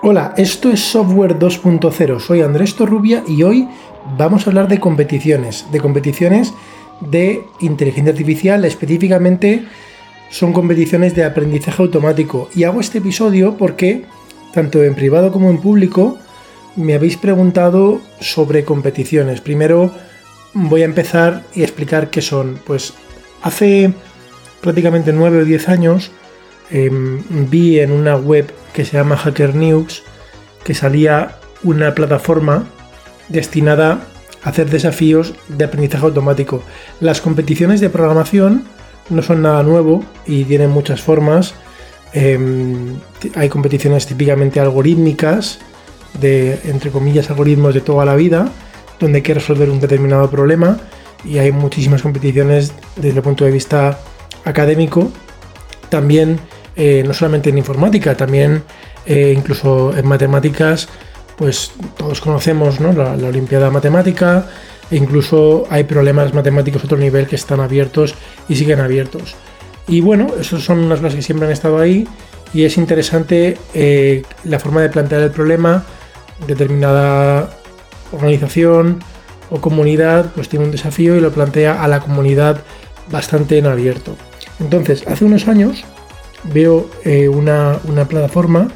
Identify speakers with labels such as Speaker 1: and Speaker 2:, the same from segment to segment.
Speaker 1: Hola, esto es Software 2.0. Soy Andrés Torrubia y hoy vamos a hablar de competiciones, de competiciones de inteligencia artificial, específicamente son competiciones de aprendizaje automático. Y hago este episodio porque, tanto en privado como en público, me habéis preguntado sobre competiciones. Primero voy a empezar y explicar qué son. Pues hace prácticamente 9 o 10 años em, vi en una web que se llama Hacker News que salía una plataforma destinada a hacer desafíos de aprendizaje automático. Las competiciones de programación no son nada nuevo y tienen muchas formas. Em, hay competiciones típicamente algorítmicas, de entre comillas algoritmos de toda la vida, donde hay que resolver un determinado problema y hay muchísimas competiciones desde el punto de vista académico. También, eh, no solamente en informática, también eh, incluso en matemáticas, pues todos conocemos la, la, Olimpiada Matemática, e incluso hay problemas matemáticos a otro nivel que están abiertos y siguen abiertos. Y bueno, esas son unas cosas que siempre han estado ahí y es interesante eh, la forma de plantear el problema, determinada organización o comunidad pues tiene un desafío y lo plantea a la comunidad bastante en abierto. Entonces, hace unos años veo eh, una, plataforma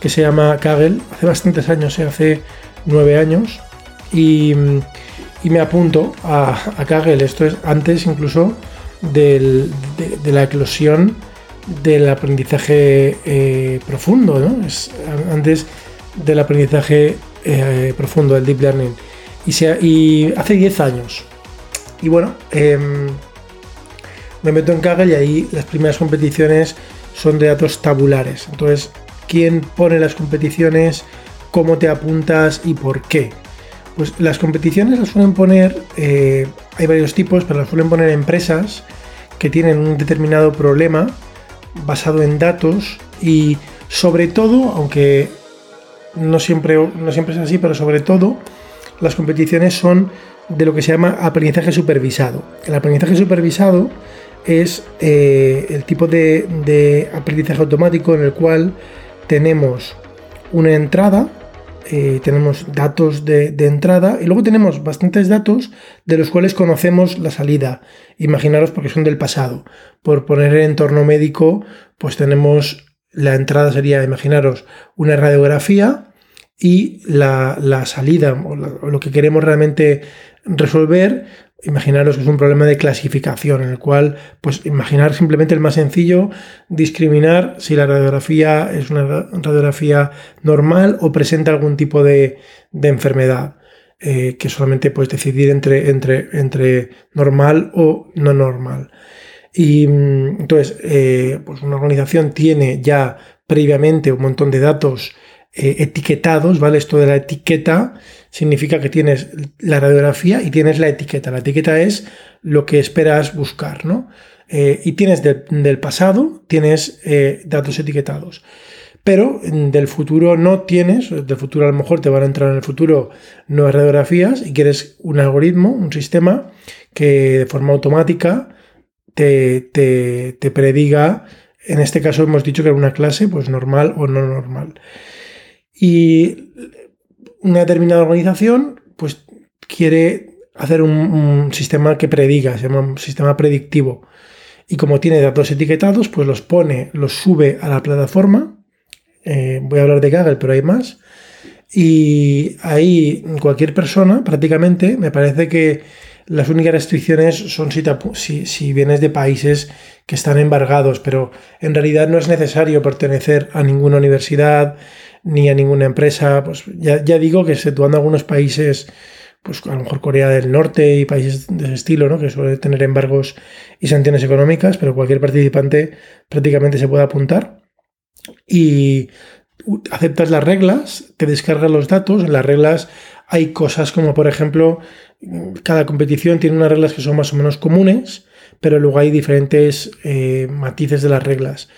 Speaker 1: que se llama Kaggle, hace bastantes años, eh, hace nueve años, y, me apunto a, a, Kaggle, esto es antes incluso de, la eclosión del aprendizaje eh, profundo, ¿no? es antes del aprendizaje profundo, del deep learning. Y, y hace 10 años. Y bueno, em, me meto en Kaggle y ahí las primeras competiciones son de datos tabulares. Entonces, ¿quién pone las competiciones? ¿Cómo te apuntas y por qué? Pues las competiciones las suelen poner, eh, hay varios tipos, pero las suelen poner empresas que tienen un determinado problema basado en datos y sobre todo, aunque no siempre, no siempre es así, pero sobre todo las competiciones son de lo que se llama aprendizaje supervisado. El aprendizaje supervisado es eh, el tipo de, aprendizaje automático en el cual tenemos una entrada, eh, tenemos datos de, entrada y luego tenemos bastantes datos de los cuales conocemos la salida. Imaginaros porque son del pasado. Por poner el entorno médico, pues tenemos la entrada sería, imaginaros, una radiografía y la, salida o, lo que queremos realmente resolver, imaginaros que es un problema de clasificación en el cual, pues imaginar simplemente el más sencillo, discriminar si la radiografía es una radiografía normal o presenta algún tipo de, enfermedad. Eh, que solamente puedes decidir entre, entre, entre normal o no normal. Y mm, entonces, eh, pues una organización tiene ya previamente un montón de datos eh, etiquetados, ¿vale? Esto de la etiqueta significa que tienes la radiografía y tienes la etiqueta. La etiqueta es lo que esperas buscar, ¿no? Eh, y tienes del pasado, tienes eh, datos etiquetados. Pero del futuro no tienes, del futuro a lo mejor te van a entrar en el futuro nuevas radiografías y quieres un algoritmo, un sistema que de forma automática te, te, te prediga, en este caso hemos dicho que era una clase pues normal o no normal. Y una determinada organización pues quiere hacer un, sistema que prediga, se llama un sistema predictivo. Y como tiene datos etiquetados, pues los pone, los sube a la plataforma. Eh, voy a hablar de Kaggle, pero hay más. Y ahí cualquier persona, prácticamente, me parece que las únicas restricciones son si, si, vienes de países que están embargados, pero en realidad no es necesario pertenecer a ninguna universidad, ni a ninguna empresa. Pues ya, digo que exceptuando algunos países, pues a lo mejor Corea del Norte y países de ese estilo, ¿no? que suele tener embargos y sanciones económicas, pero cualquier participante prácticamente se puede apuntar. Y aceptas las reglas, te descargas los datos, en las reglas hay cosas como por ejemplo, cada competición tiene unas reglas que son más o menos comunes, pero luego hay diferentes eh, matices de las reglas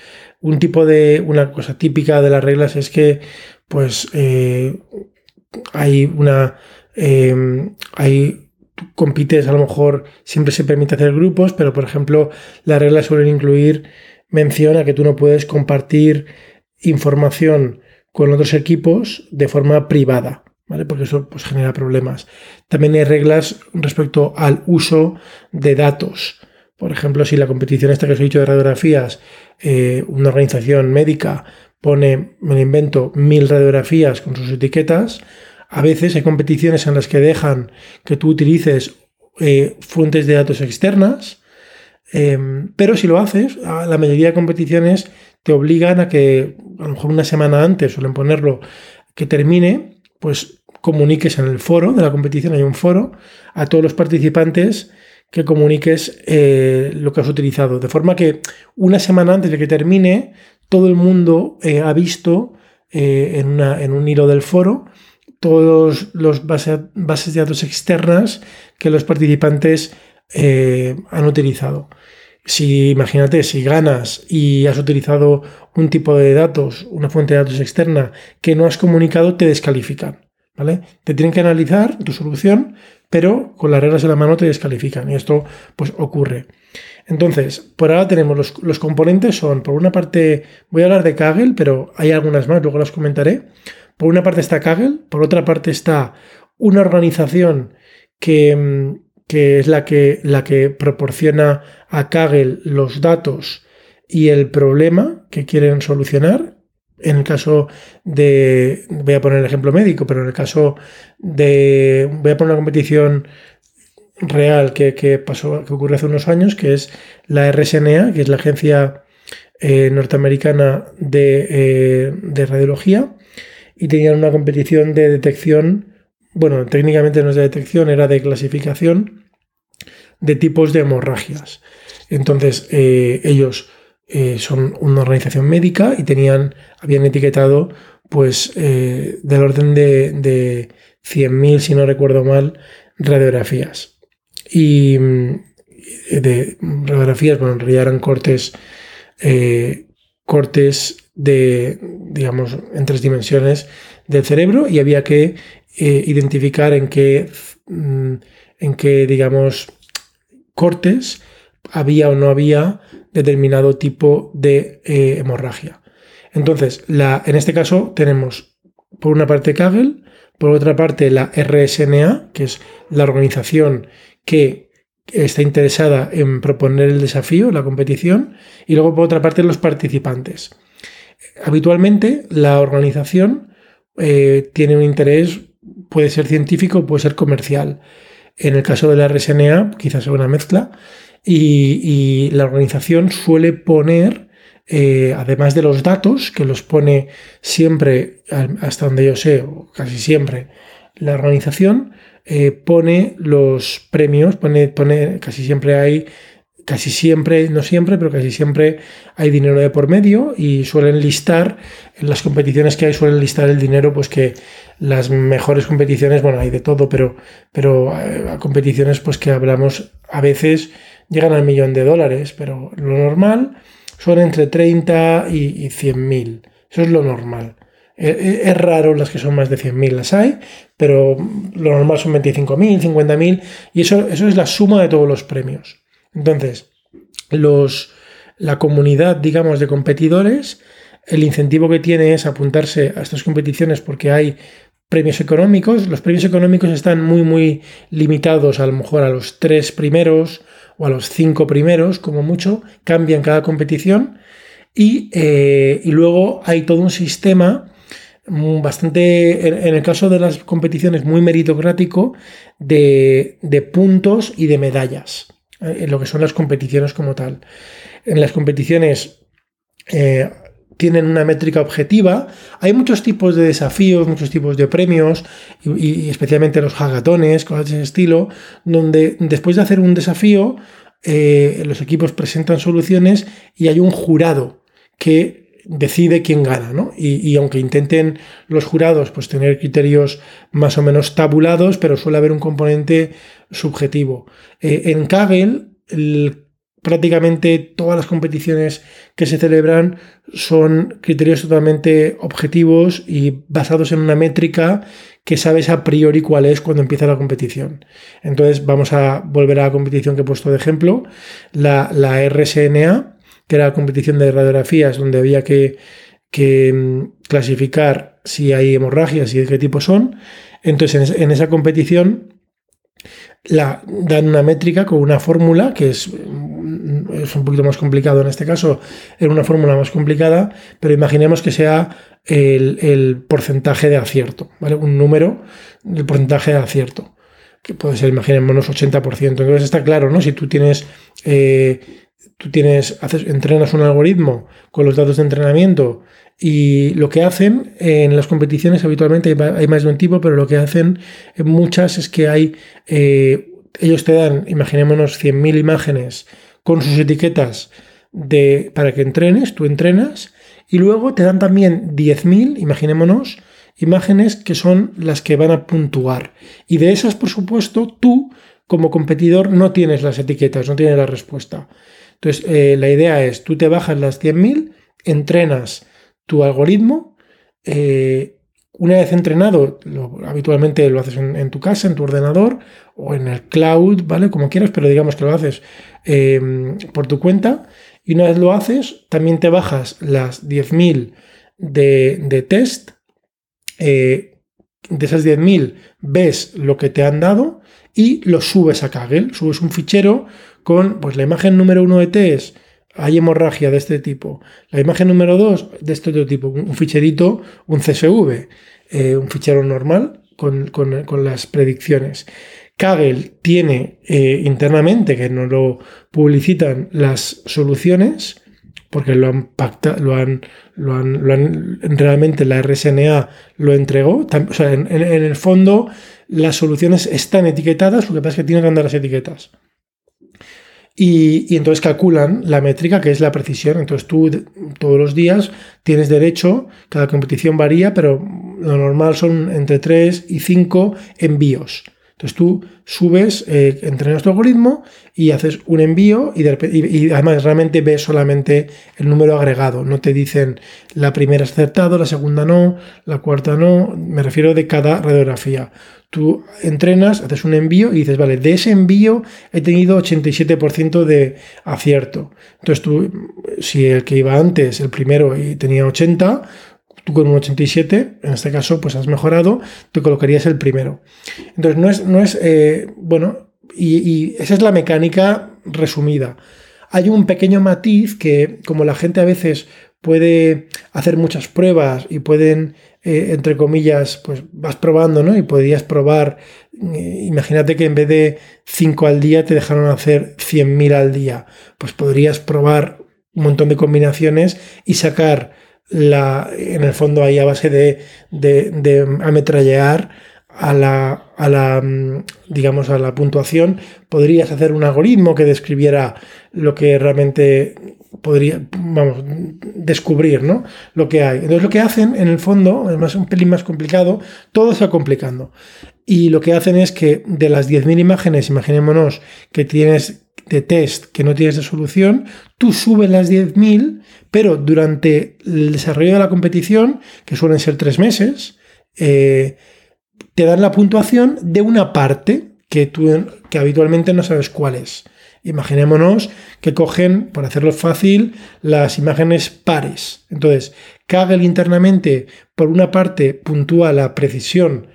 Speaker 1: un tipo de, una cosa típica de las reglas es que, pues, eh, hay una, eh, hay, compites, a lo mejor siempre se permite hacer grupos, pero por ejemplo, las reglas suelen incluir mención a que tú no puedes compartir información con otros equipos de forma privada. ¿Vale? Porque eso pues, genera problemas. También hay reglas respecto al uso de datos. Por ejemplo, si la competición esta que os he dicho de radiografías, eh, una organización médica pone, me invento, mil radiografías con sus etiquetas, a veces hay competiciones en las que dejan que tú utilices eh, fuentes de datos externas, em, pero si lo haces, la mayoría de competiciones te obligan a que a lo mejor una semana antes suelen ponerlo que termine, pues comuniques en el foro de la competición, hay un foro, a todos los participantes que comuniques eh, lo que has utilizado. De forma que una semana antes de que termine, todo el mundo eh, ha visto en, en, un hilo del foro todos los bases de datos externas que los participantes eh, han utilizado. Si imagínate, si ganas y has utilizado un tipo de datos, una fuente de datos externa que no has comunicado, te descalifican. ¿Vale? Te tienen que analizar tu solución, pero con las reglas en la mano te descalifican. Y esto pues ocurre. Entonces, por ahora tenemos los, los componentes son, por una parte, voy a hablar de Kaggle, pero hay algunas más, luego las comentaré. Por una parte está Kaggle, por otra parte está una organización que, mm, es la que, la que proporciona a Kaggle los datos y el problema que quieren solucionar. En el caso de, voy a poner el ejemplo médico, pero en el caso de, voy a poner una competición real que, pasó, que ocurrió hace unos años, que es la RSNA, que es la agencia eh, norteamericana de, eh, de radiología, y tenían una competición de detección, bueno, técnicamente no es de detección, era de clasificación de tipos de hemorragias. Entonces, eh, ellos eh, son una organización médica y tenían, habían etiquetado pues eh, del orden de, de 100.000, si no recuerdo mal, radiografías. Y mm, de radiografías, bueno, en realidad eran cortes, cortes de, digamos, en tres dimensiones del cerebro y había que eh, identificar en qué, mm, en qué, digamos, cortes había o no había determinado tipo de eh, hemorragia. Entonces, en este caso tenemos por una parte Kaggle, por otra parte la RSNA, que es la organización que está interesada en proponer el desafío, la competición, y luego por otra parte los participantes habitualmente la organización eh, tiene un interés, puede ser científico, puede ser comercial. En el caso de la RSNA, quizás sea una mezcla, y, la organización suele poner, eh, además de los datos, que los pone siempre, hasta donde yo sé, o casi siempre, la organización eh, pone los premios, pone, pone, casi siempre hay casi siempre, no siempre, pero casi siempre hay dinero de por medio y suelen listar, en las competiciones que hay suelen listar el dinero, pues que las mejores competiciones, bueno, hay de todo, pero, pero eh, competiciones pues que hablamos a veces llegan al millón de dólares, pero lo normal son entre 30 y, y 100 mil. Eso es lo normal. E, e, es raro las que son más de 100.000, las hay, pero lo normal son 25.000, 50.000 y eso, eso es la suma de todos los premios. Entonces, los, la comunidad, digamos, de competidores, el incentivo que tiene es apuntarse a estas competiciones porque hay premios económicos. Los premios económicos están muy, muy limitados a lo mejor a los tres primeros o a los cinco primeros, como mucho, cambian cada competición. Y, eh, luego hay todo un sistema bastante, en, el caso de las competiciones, muy meritocrático de, de puntos y de medallas en lo que son las competiciones como tal. En las competiciones eh, tienen una métrica objetiva. Hay muchos tipos de desafíos, muchos tipos de premios, y, especialmente los hagatones, cosas de ese estilo, donde después de hacer un desafío, eh, los equipos presentan soluciones y hay un jurado que decide quién gana, ¿no? Y, aunque intenten los jurados pues tener criterios más o menos tabulados, pero suele haber un componente subjetivo. Eh, en Kaggle, prácticamente todas las competiciones que se celebran son criterios totalmente objetivos y basados en una métrica que sabes a priori cuál es cuando empieza la competición. Entonces vamos a volver a la competición que he puesto de ejemplo, la, la RSNA, que era la competición de radiografías donde había que, que mm, clasificar si hay hemorragias y de qué tipo son. Entonces, en, esa competición la, dan una métrica con una fórmula que es, mm, es un poquito más complicado en este caso, era una fórmula más complicada, pero imaginemos que sea el, porcentaje de acierto, ¿vale? Un número del porcentaje de acierto, que puede ser, imaginémonos, 80%. Entonces está claro, ¿no? Si tú tienes eh, tú tienes, haces, entrenas un algoritmo con los datos de entrenamiento y lo que hacen en las competiciones habitualmente hay más de un tipo, pero lo que hacen en muchas es que hay, eh, ellos te dan, imaginémonos, 100.000 imágenes con sus etiquetas de, para que entrenes, tú entrenas, y luego te dan también 10.000, imaginémonos, imágenes que son las que van a puntuar. Y de esas, por supuesto, tú como competidor no tienes las etiquetas, no tienes la respuesta. Entonces, eh, la idea es, tú te bajas las 100.000, entrenas tu algoritmo, eh, una vez entrenado, habitualmente lo haces en, tu casa, en tu ordenador o en el cloud, ¿vale? Como quieras, pero digamos que lo haces em, por tu cuenta. Y una vez lo haces, también te bajas las 10.000 de, de, test. Eh, de esas 10.000 ves lo que te han dado y lo subes a Kaggle. Subes un fichero con pues, la imagen número uno de test, hay hemorragia de este tipo. La imagen número 2 de este otro tipo, un ficherito, un CSV, eh, un fichero normal con, las predicciones. Kaggle tiene eh, internamente, que no lo publicitan, las soluciones, porque lo han, lo han, lo han, realmente la RSNA lo entregó. O sea, en, en, el fondo las soluciones están etiquetadas, lo que pasa es que tienen que andar las etiquetas. Y, entonces calculan la métrica que es la precisión. Entonces tú todos los días tienes derecho, cada competición varía, pero lo normal son entre 3 y 5 envíos. Entonces tú subes, eh, entrenas tu algoritmo y haces un envío y, además realmente ves solamente el número agregado. No te dicen la primera es acertado, la segunda no, la cuarta no. Me refiero de cada radiografía. Tú entrenas, haces un envío y dices, vale, de ese envío he tenido 87% de acierto. Entonces tú, si el que iba antes, el primero, tenía 80, tú con un 87, en este caso, pues has mejorado, te colocarías el primero. Entonces, no es, no es eh, bueno, y, esa es la mecánica resumida. Hay un pequeño matiz que, como la gente a veces puede hacer muchas pruebas y pueden, eh, entre comillas, pues vas probando, ¿no? Y podrías probar, eh, imagínate que en vez de 5 al día te dejaron hacer 100.000 al día, pues podrías probar un montón de combinaciones y sacar la, en el fondo ahí a base de, de, ametrallar a la, a la, mm, digamos, a la puntuación, podrías hacer un algoritmo que describiera lo que realmente podría, vamos, descubrir, ¿no? Lo que hay. Entonces lo que hacen, en el fondo, es más, un pelín más complicado, todo va complicando. Y lo que hacen es que de las 10.000 imágenes, imaginémonos que tienes de test que no tienes de solución, tú subes las 10.000, pero durante el desarrollo de la competición, que suelen ser tres meses, eh, te dan la puntuación de una parte que, tú, que habitualmente no sabes cuál es. Imaginémonos que cogen, por hacerlo fácil, las imágenes pares. Entonces, Kaggle internamente, por una parte, puntúa la precisión,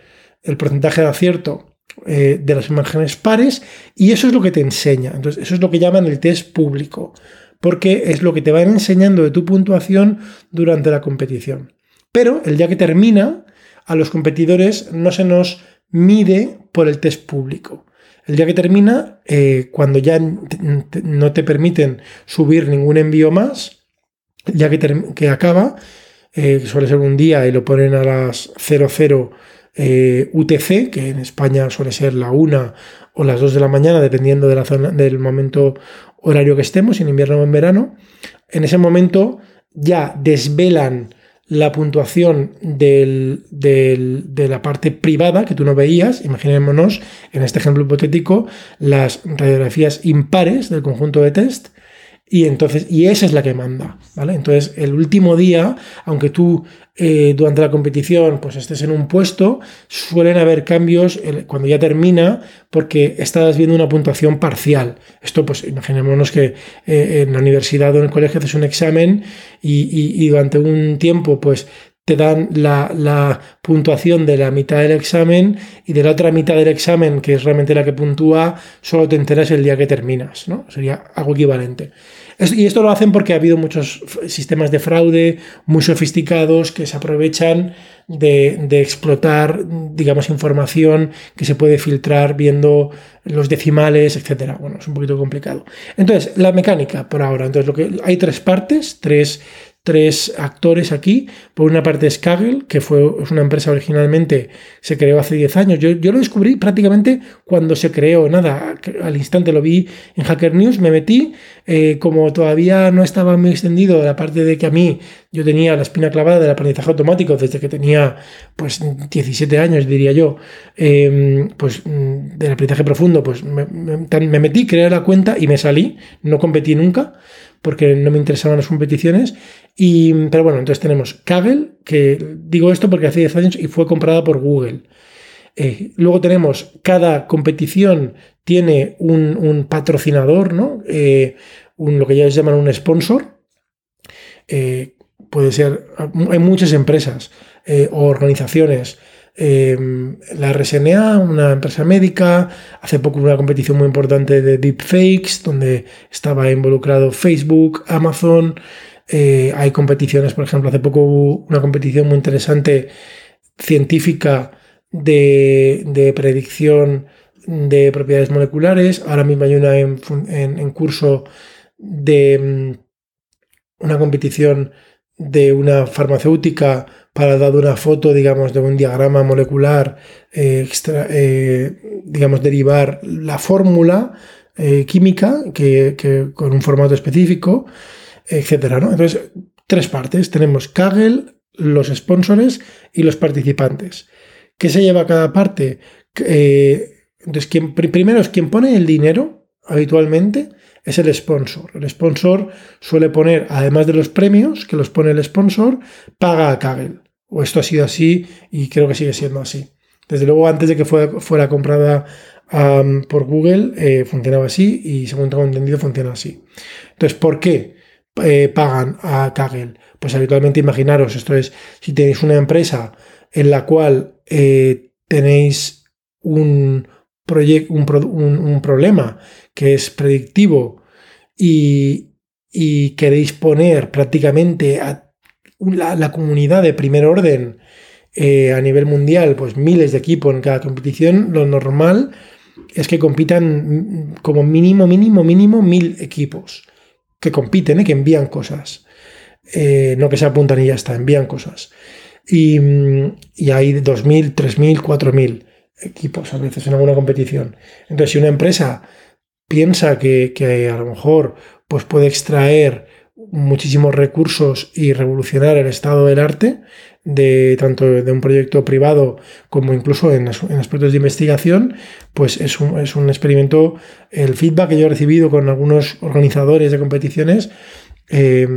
Speaker 1: el porcentaje de acierto eh, de las imágenes pares y eso es lo que te enseña. Entonces, eso es lo que llaman el test público, porque es lo que te van enseñando de tu puntuación durante la competición. Pero el día que termina, a los competidores no se nos mide por el test público. El día que termina, eh, cuando ya no te permiten subir ningún envío más, ya que, que acaba, eh, suele ser un día y lo ponen a las 00 eh, UTC, que en España suele ser la 1 o las 2 de la mañana, dependiendo de la zona, del momento horario que estemos, en invierno o en verano. En ese momento ya desvelan la puntuación de la parte privada que tú no veías. Imaginémonos, en este ejemplo hipotético, las radiografías impares del conjunto de test. Y entonces, y esa es la que manda, ¿vale? Entonces, el último día, aunque tú eh, durante la competición pues estés en un puesto, suelen haber cambios cuando ya termina porque estás viendo una puntuación parcial. Esto, pues imaginémonos que eh, en la universidad o en el colegio haces un examen y, durante un tiempo, pues te dan la, puntuación de la mitad del examen y de la otra mitad del examen, que es realmente la que puntúa, solo te enteras el día que terminas, ¿no? Sería algo equivalente. Y esto lo hacen porque ha habido muchos sistemas de fraude muy sofisticados que se aprovechan de, explotar, digamos, información que se puede filtrar viendo los decimales, etcétera. Bueno, es un poquito complicado. Entonces, la mecánica por ahora. Entonces, lo que hay tres partes, tres tres actores aquí. Por una parte es Kaggle, que fue una empresa originalmente, se creó hace 10 años. Yo, yo, lo descubrí prácticamente cuando se creó, nada, al instante lo vi en Hacker News, me metí, eh, como todavía no estaba muy extendido la parte de que a mí yo tenía la espina clavada del aprendizaje automático desde que tenía pues 17 años, diría yo, em, pues mm, del aprendizaje profundo, pues me, me metí, creé la cuenta y me salí, no competí nunca porque no me interesaban las competiciones. Pero bueno, entonces tenemos Kaggle, que digo esto porque hace 10 años y fue comprada por Google. Eh, luego tenemos, cada competición tiene un, patrocinador, ¿no? Eh, lo que ya llaman un sponsor. Eh, puede ser, hay muchas empresas o organizaciones la RSNA, una empresa médica, hace poco una competición muy importante de deepfakes, donde estaba involucrado Facebook, Amazon. Eh, hay competiciones, por ejemplo, hace poco hubo una competición muy interesante científica de, predicción de propiedades moleculares. Ahora mismo hay una en curso de mm, una competición de una farmacéutica para dar una foto, digamos, de un diagrama molecular, eh, eh, digamos, derivar la fórmula química que, con un formato específico, etcétera, ¿no? Entonces, tres partes. Tenemos Kaggle, los sponsors y los participantes. ¿Qué se lleva cada parte? entonces, quien, primero es quien pone el dinero habitualmente es el sponsor. El sponsor suele poner, además de los premios que los pone el sponsor, paga a Kaggle. O esto ha sido así y creo que sigue siendo así. Desde luego, antes de que fuera, comprada por Google, eh, funcionaba así y según tengo entendido, funciona así. Entonces, ¿por qué eh, pagan a Kaggle? Pues habitualmente imaginaros, esto es, si tenéis una empresa en la cual eh, tenéis un, un, problema que es predictivo y, queréis poner prácticamente a la, comunidad de primer orden eh, a nivel mundial, pues miles de equipos en cada competición, lo normal es que compitan como mínimo, mínimo, mínimo mil equipos que compiten, ¿eh? que envían cosas. Eh, no que se apuntan y ya está, envían cosas. Y, y hay 2.000, 3.000, 4.000 equipos a veces en alguna competición. Entonces, si una empresa piensa que, a lo mejor pues puede extraer muchísimos recursos y revolucionar el estado del arte, de tanto de un proyecto privado como incluso en, aspectos de investigación, pues es un, es un, experimento. El feedback que yo he recibido con algunos organizadores de competiciones eh,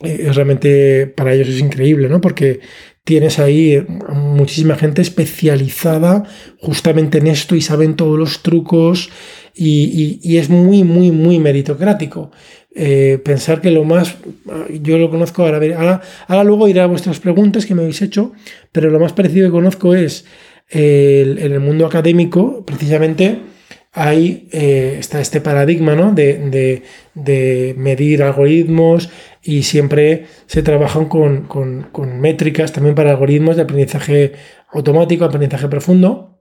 Speaker 1: es realmente para ellos es increíble, ¿no? Porque tienes ahí muchísima gente especializada justamente en esto y saben todos los trucos y, es muy, muy, muy meritocrático. Eh, pensar que lo más, yo lo conozco, ahora, ahora, luego iré a vuestras preguntas que me habéis hecho, pero lo más parecido que conozco es en el mundo académico, precisamente, hay, eh, está este paradigma ¿no? de, medir algoritmos y siempre se trabajan con, con, métricas también para algoritmos de aprendizaje automático, aprendizaje profundo.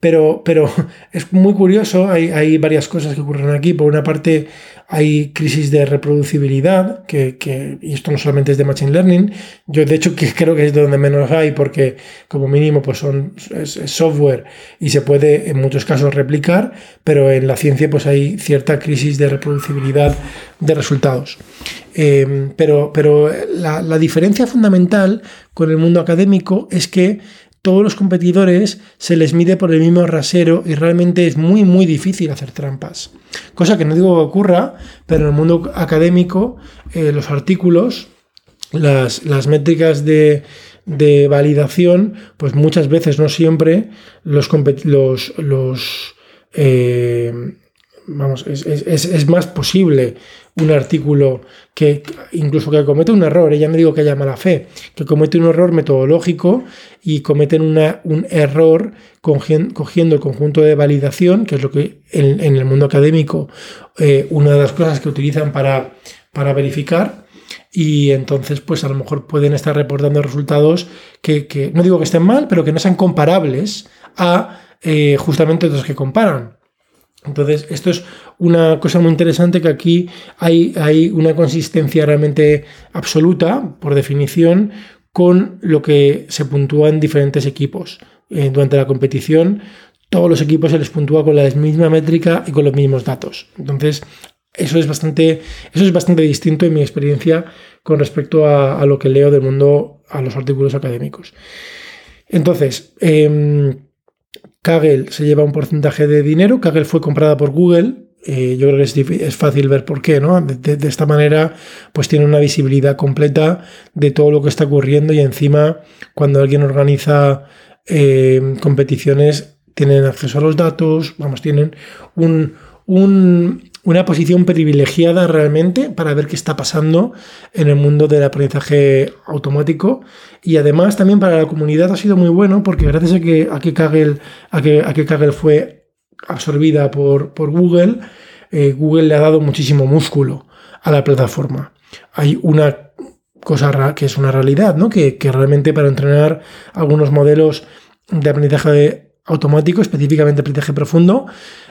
Speaker 1: Pero, pero es muy curioso, hay, varias cosas que ocurren aquí. Por una parte, hay crisis de reproducibilidad, que, y esto no solamente es de Machine Learning, yo de hecho que creo que es donde menos hay, porque como mínimo pues son, es, software y se puede en muchos casos replicar, pero en la ciencia pues hay cierta crisis de reproducibilidad de resultados. Eh, pero pero la diferencia fundamental con el mundo académico es que todos los competidores se les mide por el mismo rasero y realmente es muy, muy difícil hacer trampas. Cosa que no digo que ocurra, pero en el mundo académico eh, los artículos, las, las métricas de, de, validación, pues muchas veces, no siempre, los, los, los eh, vamos, es, es, más posible un artículo que incluso que comete un error, ya no digo que haya mala fe, que comete un error metodológico y cometen un error cogiendo el conjunto de validación, que es lo que en, el mundo académico eh, una de las cosas que utilizan para, para verificar, y entonces pues a lo mejor pueden estar reportando resultados que, no digo que estén mal, pero que no sean comparables a eh, justamente los que comparan. Entonces, esto es una cosa muy interesante que aquí hay, una consistencia realmente absoluta, por definición, con lo que se puntúa en diferentes equipos. Eh, durante la competición, todos los equipos se les puntúa con la misma métrica y con los mismos datos. Entonces, eso es bastante, eso es bastante distinto en mi experiencia con respecto a, lo que leo del mundo, a los artículos académicos. Entonces, eh, Kaggle se lleva un porcentaje de dinero. Kaggle fue comprada por Google. Eh, yo creo que es, fácil ver por qué, ¿no? De, esta manera, pues tiene una visibilidad completa de todo lo que está ocurriendo y encima, cuando alguien organiza eh, competiciones, tienen acceso a los datos, vamos, tienen un, una posición privilegiada realmente para ver qué está pasando en el mundo del aprendizaje automático y además también para la comunidad ha sido muy bueno porque gracias a que, a que, Kaggle, a que, a que fue absorbida por, por Google, eh, Google le ha dado muchísimo músculo a la plataforma. Hay una cosa que es una realidad, ¿no? que, que realmente para entrenar algunos modelos de aprendizaje automático, específicamente aprendizaje profundo,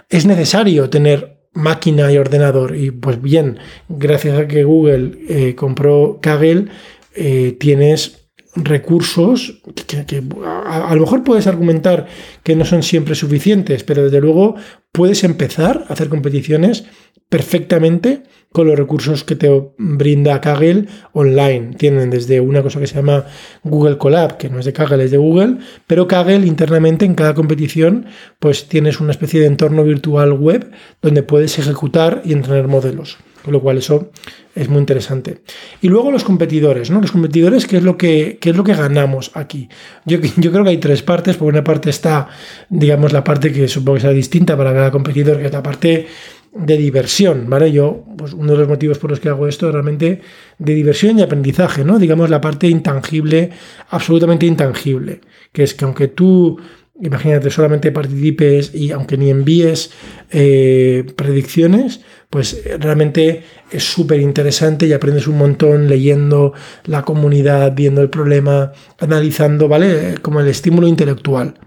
Speaker 1: es necesario tener máquina y ordenador. Y pues bien, gracias a que Google eh, compró Kaggle, eh, tienes recursos que, a, lo mejor puedes argumentar que no son siempre suficientes, pero desde luego puedes empezar a hacer competiciones perfectamente con los recursos que te brinda Kaggle online. Tienen desde una cosa que se llama Google Colab, que no es de Kaggle, es de Google, pero Kaggle internamente en cada competición pues tienes una especie de entorno virtual web donde puedes ejecutar y entrenar modelos. Con lo cual eso es muy interesante. Y luego los competidores, ¿no? Los competidores, ¿qué es lo que, es lo que ganamos aquí? Yo, yo, creo que hay tres partes. Por una parte está, digamos, la parte que supongo que será distinta para cada competidor, que es parte de diversión, ¿vale? Yo, pues uno de los motivos por los que hago esto es realmente de diversión y aprendizaje, ¿no? Digamos la parte intangible, absolutamente intangible, que es que aunque tú, imagínate, solamente participes y aunque ni envíes eh, predicciones, pues realmente es súper interesante y aprendes un montón leyendo la comunidad, viendo el problema, analizando, ¿vale? Como el estímulo intelectual,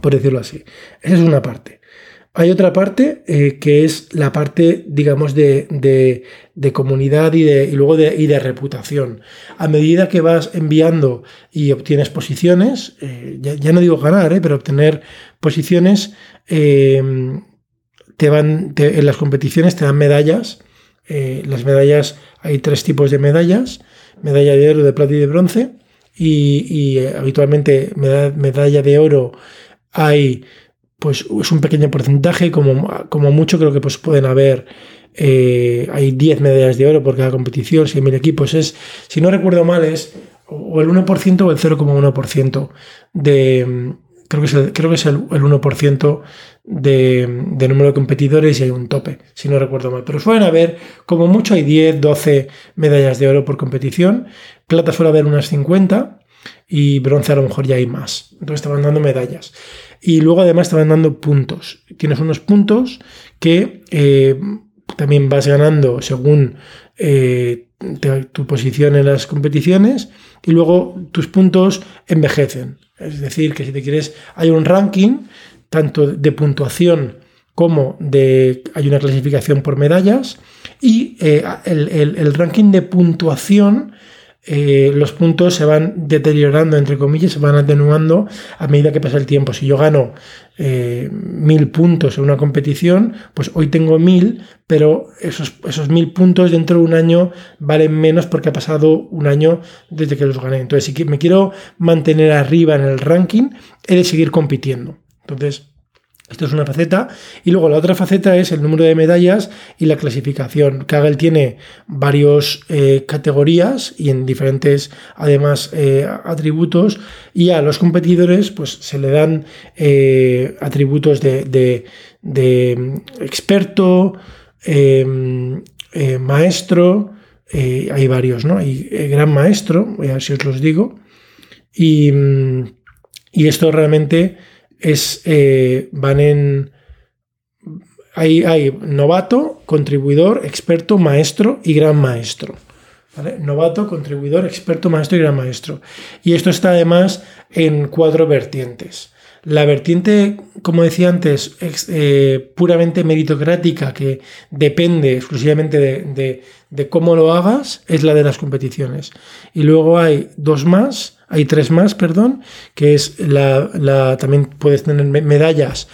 Speaker 1: por decirlo así. Esa es una parte. Hay otra parte eh, que es la parte, digamos, de, comunidad y, de, luego de, y de reputación. A medida que vas enviando y obtienes posiciones, eh, ya, no digo ganar, eh, pero obtener posiciones, te van, en las competiciones te dan medallas. las medallas, hay tres tipos de medallas, medalla de oro, de plata y de bronce. Y, habitualmente medalla de oro hay pues es un pequeño porcentaje, como, como mucho creo que pues pueden haber, eh, hay 10 medallas de oro por cada competición, si hay mil equipos, es, si no recuerdo mal, es o el 1% o el 0,1% de, creo que es el, creo que es el, 1% de, de, número de competidores y hay un tope, si no recuerdo mal. Pero suelen haber, como mucho, hay 10, 12 medallas de oro por competición. Plata suele haber unas 50 y bronce a lo mejor ya hay más. Entonces te van dando medallas. Y luego además te van dando puntos. Tienes unos puntos que eh, también vas ganando según eh, tu posición en las competiciones y luego tus puntos envejecen. Es decir, que si te quieres, hay un ranking tanto de puntuación como de, hay una clasificación por medallas y eh, el, ranking de puntuación eh, los puntos se van deteriorando, entre comillas, se van atenuando a medida que pasa el tiempo. Si yo gano eh, mil puntos en una competición, pues hoy tengo mil, pero esos, esos mil puntos dentro de un año valen menos porque ha pasado un año desde que los gané. Entonces, si me quiero mantener arriba en el ranking, he de seguir compitiendo. Entonces, esto es una faceta. Y luego la otra faceta es el número de medallas y la clasificación. Kaggle tiene varias eh, categorías y en diferentes, además, eh, atributos. Y a los competidores, pues se le dan eh, atributos de, experto, em, maestro. hay varios, ¿no? Hay gran maestro, voy a ver si os los digo. Y, y esto realmente es, eh, van en... Hay, hay, novato, contribuidor, experto, maestro y gran maestro. Novato, contribuidor, experto, maestro y gran maestro. Y esto está además en cuatro vertientes. La vertiente, como decía antes, eh, puramente meritocrática, que depende exclusivamente de, de, cómo lo hagas, es la de las competiciones. Y luego hay dos más, hay tres más, perdón, que es la, también puedes tener medallas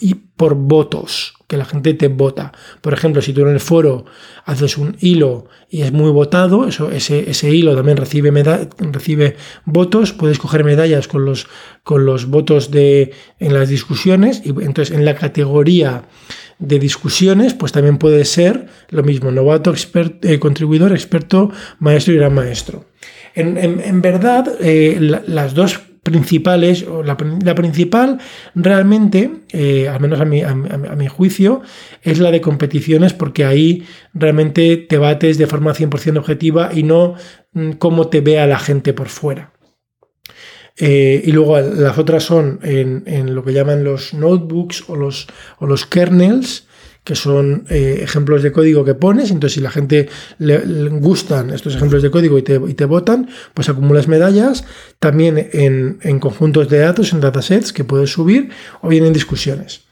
Speaker 1: y por votos, que la gente te vota. Por ejemplo, si tú en el foro haces un hilo y es muy votado, eso, ese, ese hilo también recibe, recibe votos, puedes coger medallas con los, con los votos de, en las discusiones y entonces en la categoría de discusiones, pues también puede ser lo mismo, novato, eh, contribuidor, experto, maestro y gran maestro. En, verdad, eh, las dos principales, o la, principal realmente, eh, al menos a mi, a, mi, juicio, es la de competiciones, porque ahí realmente te bates de forma 100% objetiva y no mm, cómo te vea la gente por fuera. Eh, y luego las otras son en, en, lo que llaman los notebooks o los, o los kernels, que son eh, ejemplos de código que pones. Entonces, si la gente le, gustan estos ejemplos de código y te, y votan, pues acumulas medallas. También en, conjuntos de datos, en datasets que puedes subir, o bien en discusiones.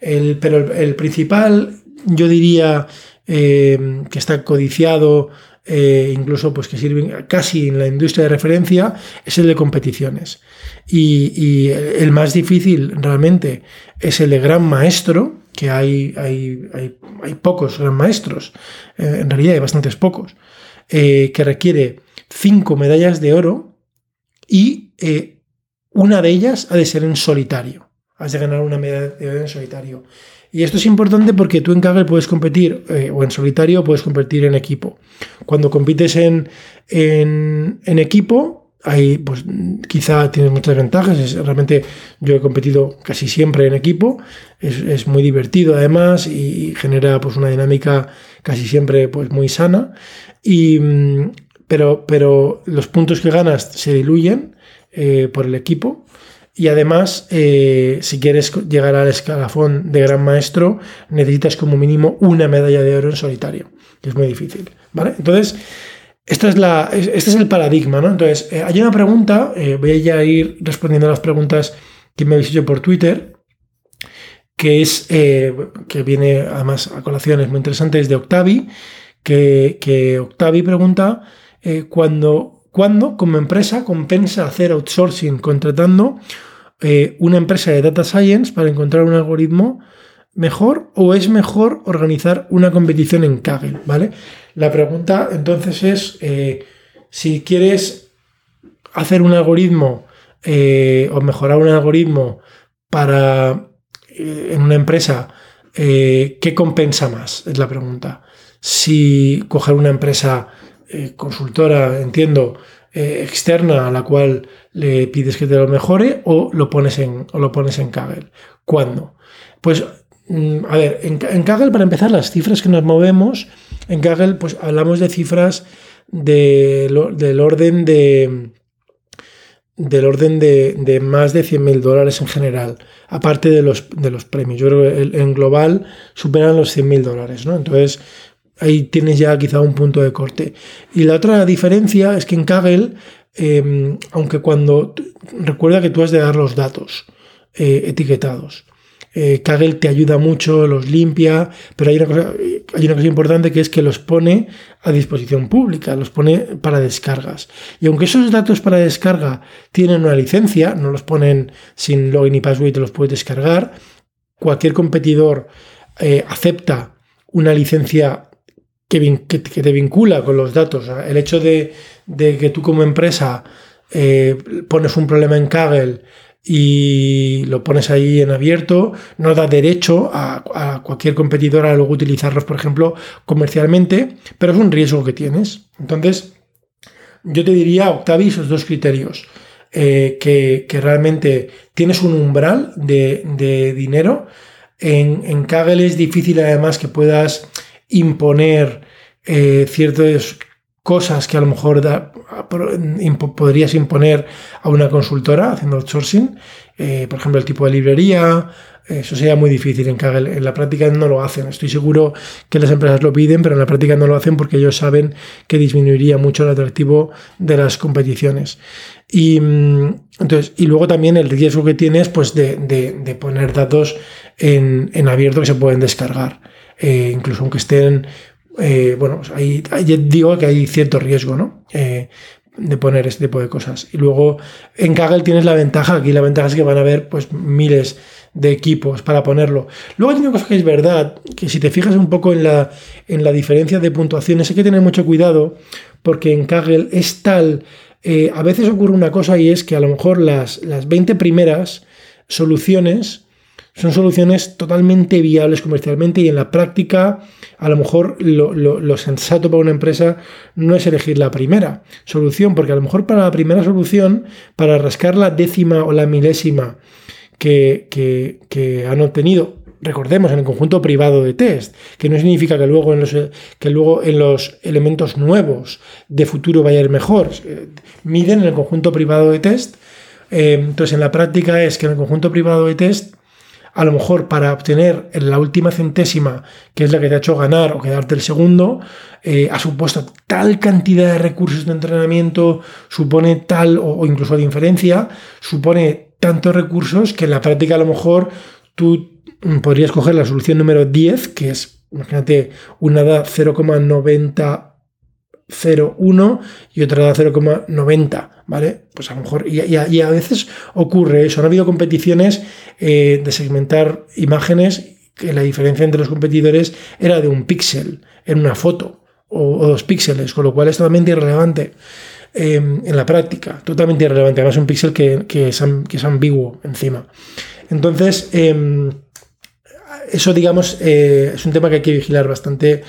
Speaker 1: El, pero el, principal, yo diría eh, que está codiciado. Eh, incluso pues que sirve casi en la industria de referencia, es el de competiciones. Y, el más difícil realmente es el de gran maestro, que hay, hay, hay, pocos gran maestros, eh, en realidad hay bastantes pocos, eh, que requiere cinco medallas de oro y eh, una de ellas ha de ser en solitario. Has de ganar una medalla de oro en solitario. Y esto es importante porque tú en Kaggle puedes competir o en solitario puedes competir en equipo. Cuando compites en, en, en equipo, Ahí, pues quizá tiene muchas ventajas. realmente yo he competido casi siempre en equipo. Es, muy divertido además y genera pues una dinámica casi siempre pues muy sana. Y, mm, pero, pero los puntos que ganas se diluyen eh, por el equipo. Y además, eh, si quieres llegar al escalafón de gran maestro, necesitas como mínimo una medalla de oro en solitario, que es muy difícil. ¿vale? Entonces, esta es la, este es el paradigma, ¿no? Entonces, eh, hay una pregunta, eh, voy a ir respondiendo a las preguntas que me habéis hecho por Twitter, que es, eh, que viene además a colaciones muy interesantes de Octavi, que, que Octavi pregunta, ¿cuándo, ¿cuándo como empresa compensa hacer outsourcing contratando una empresa de data science para encontrar un algoritmo mejor o es mejor organizar una competición en Kaggle, ¿vale? La pregunta entonces es eh, si quieres hacer un algoritmo eh, o mejorar un algoritmo para eh, en una empresa, ¿qué compensa más? Es la pregunta. Si coger una empresa consultora, entiendo, externa a la cual le pides que te lo mejore o lo pones en, o lo pones en Kaggle. ¿Cuándo? Pues a ver, en, Kaggle, para empezar, las cifras que nos movemos, en Kaggle, pues hablamos de cifras del orden de del orden de, más de 100.000 dólares en general, aparte de los, de los premios. Yo creo que en global superan los 100.000 dólares, ¿no? Entonces, ahí tienes ya quizá un punto de corte. Y la otra diferencia es que en Kaggle, em, aunque cuando... Recuerda que tú has de dar los datos eh, etiquetados. Eh, Kaggle te ayuda mucho, los limpia, pero hay una, cosa, importante que es que los pone a disposición pública, los pone para descargas. Y aunque esos datos para descarga tienen una licencia, no los ponen sin login y password te los puedes descargar, cualquier competidor eh, acepta una licencia que, te vincula con los datos. El hecho de, que tú como empresa eh, pones un problema en Kaggle y lo pones ahí en abierto, no da derecho a, cualquier competidor a luego utilizarlos, por ejemplo, comercialmente, pero es un riesgo que tienes. Entonces, yo te diría, Octavi, esos dos criterios. Eh, que, realmente tienes un umbral de, dinero. En, en, Kaggle es difícil además que puedas imponer eh, ciertas cosas que a lo mejor podrías imponer a una consultora haciendo outsourcing, eh, por ejemplo el tipo de librería, eso sería muy difícil en Kaggle. En la práctica no lo hacen. Estoy seguro que las empresas lo piden, pero en la práctica no lo hacen porque ellos saben que disminuiría mucho el atractivo de las competiciones. Y, mm, entonces, y luego también el riesgo que tienes pues, de, poner datos en, abierto que se pueden descargar. Eh, incluso aunque estén eh, bueno, pues ahí, digo que hay cierto riesgo, ¿no? Eh, de poner este tipo de cosas. Y luego en Kaggle tienes la ventaja, aquí la ventaja es que van a haber pues miles de equipos para ponerlo. Luego hay una cosa que es verdad, que si te fijas un poco en la, en diferencia de puntuaciones, hay que tener mucho cuidado porque en Kaggle es tal, eh, a veces ocurre una cosa y es que a lo mejor las, las 20 primeras soluciones son soluciones totalmente viables comercialmente y en la práctica a lo mejor lo, sensato para una empresa no es elegir la primera solución, porque a lo mejor para la primera solución, para rascar la décima o la milésima que, que, han obtenido, recordemos, en el conjunto privado de test, que no significa que luego en los, que luego en los elementos nuevos de futuro vaya a ir mejor. Miden en el conjunto privado de test. Eh, entonces, en la práctica es que en el conjunto privado de test a lo mejor para obtener la última centésima, que es la que te ha hecho ganar o quedarte el segundo, eh, ha supuesto tal cantidad de recursos de entrenamiento, supone tal, o, incluso de inferencia, supone tantos recursos que en la práctica a lo mejor tú podrías coger la solución número 10, que es, imagínate, una edad 0,90 0,1 y otra da 0,90, ¿vale? Pues a lo mejor, y, a veces ocurre eso, han habido competiciones eh, de segmentar imágenes que la diferencia entre los competidores era de un píxel en una foto o, dos píxeles, con lo cual es totalmente irrelevante em, en la práctica, totalmente irrelevante, además es un píxel que, que, es, ambiguo encima. Entonces, em, eso digamos eh, es un tema que hay que vigilar bastante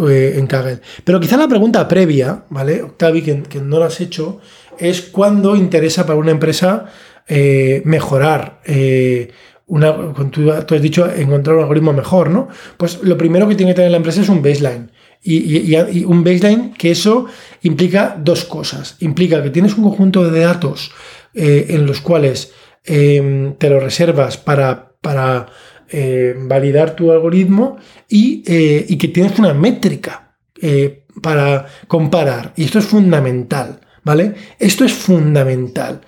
Speaker 1: eh, en Kaggle. Pero quizá la pregunta previa, ¿vale? Octavi, que, no lo has hecho, es cuándo interesa para una empresa eh, mejorar. Eh, una, tú, has dicho encontrar un algoritmo mejor, ¿no? Pues lo primero que tiene que tener la empresa es un baseline. Y, un baseline que eso implica dos cosas. Implica que tienes un conjunto de datos en los cuales te lo reservas para, para eh, validar tu algoritmo eh, y, que tienes una métrica eh, para comparar. Y esto es fundamental, ¿vale? Esto es fundamental.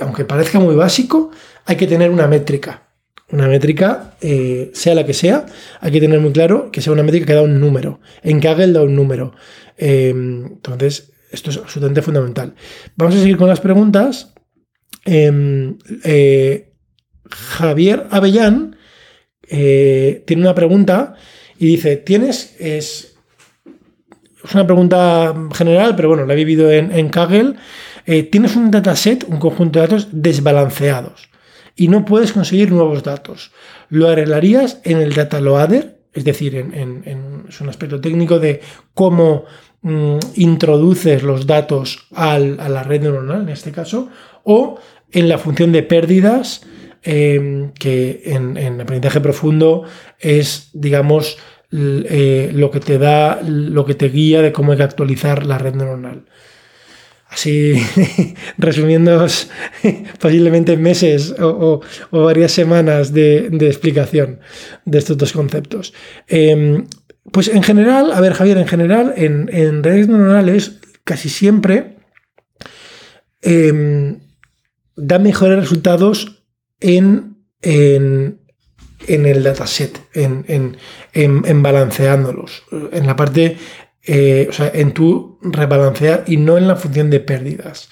Speaker 1: aunque parezca muy básico, hay que tener una métrica. Una métrica, sea la que sea, hay que tener muy claro que sea una métrica que da un número. En Kaggle da un número. entonces, esto es absolutamente fundamental. Vamos a seguir con las preguntas. Em, Javier Avellán eh, tiene una pregunta y dice, ¿tienes? Es, es, una pregunta general, pero bueno, la he vivido en, en Kaggle. Eh, tienes un dataset, un conjunto de datos desbalanceados y no puedes conseguir nuevos datos. ¿Lo arreglarías en el data loader? Es decir, en, es un aspecto técnico de cómo mm, introduces los datos a la red neuronal, en este caso, o en la función de pérdidas Em, que en, aprendizaje profundo es, digamos, eh, lo que te da, lo que te guía de cómo hay que actualizar la red neuronal. Así, resumiendo posiblemente meses o, varias semanas de, explicación de estos dos conceptos. Em, pues en general, a ver Javier, en general, en, redes neuronales casi siempre eh, da mejores resultados en, en el dataset, en, en, balanceándolos, en la parte, eh, o sea, en tu rebalancear y no en la función de pérdidas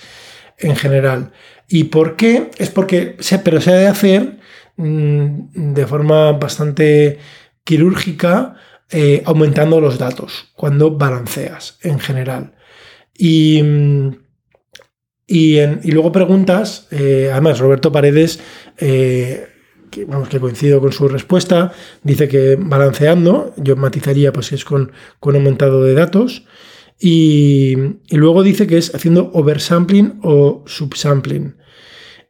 Speaker 1: en general. ¿Y por qué? Es porque, pero se ha de hacer mm, de forma bastante quirúrgica, eh, aumentando los datos cuando balanceas en general. Y, mm, y, luego preguntas, eh, además Roberto Paredes, eh, que, coincido con su respuesta, dice que balanceando, yo matizaría pues es con, con aumentado de datos, y, luego dice que es haciendo oversampling o subsampling.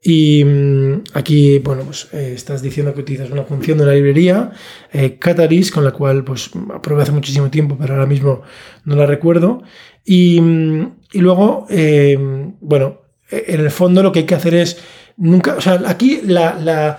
Speaker 1: Y mm, aquí, bueno, pues eh, estás diciendo que utilizas una función de una librería, Catalyst, con la cual pues probé hace muchísimo tiempo, pero ahora mismo no la recuerdo. Y, luego, eh, bueno, en el fondo lo que hay que hacer es nunca, o sea, aquí la,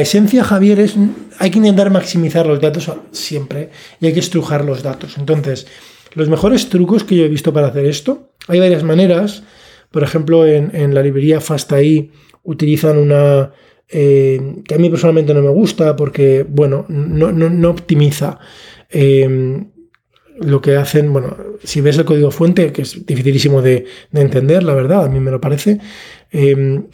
Speaker 1: esencia, Javier, es hay que intentar maximizar los datos siempre y hay que estrujar los datos. Entonces, los mejores trucos que yo he visto para hacer esto, hay varias maneras. Por ejemplo, en, la librería FastAI utilizan una eh, que a mí personalmente no me gusta porque, bueno, no, no, optimiza. Eh, lo que hacen, bueno, si ves el código fuente, que es dificilísimo de, entender, la verdad, a mí me lo parece, em,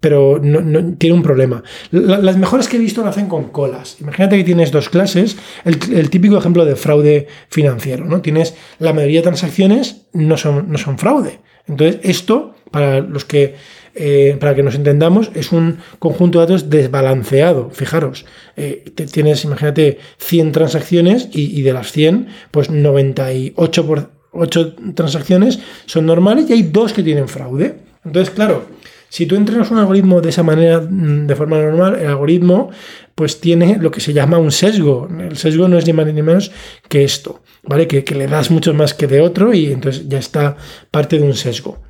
Speaker 1: pero no, tiene un problema. las mejores que he visto lo hacen con colas. Imagínate que tienes dos clases, el, típico ejemplo de fraude financiero, ¿no? Tienes la mayoría de transacciones no son, no son fraude. Entonces, esto, para los que eh, para que nos entendamos, es un conjunto de datos desbalanceado. Fijaros, eh, tienes, imagínate, 100 transacciones y, de las 100, pues 98 por 8 transacciones son normales y hay dos que tienen fraude. Entonces, claro, si tú entrenas un algoritmo de esa manera, mm, de forma normal, el algoritmo pues tiene lo que se llama un sesgo. El sesgo no es ni más ni menos que esto, ¿vale? Que, que le das mucho más que de otro y entonces ya está parte de un sesgo.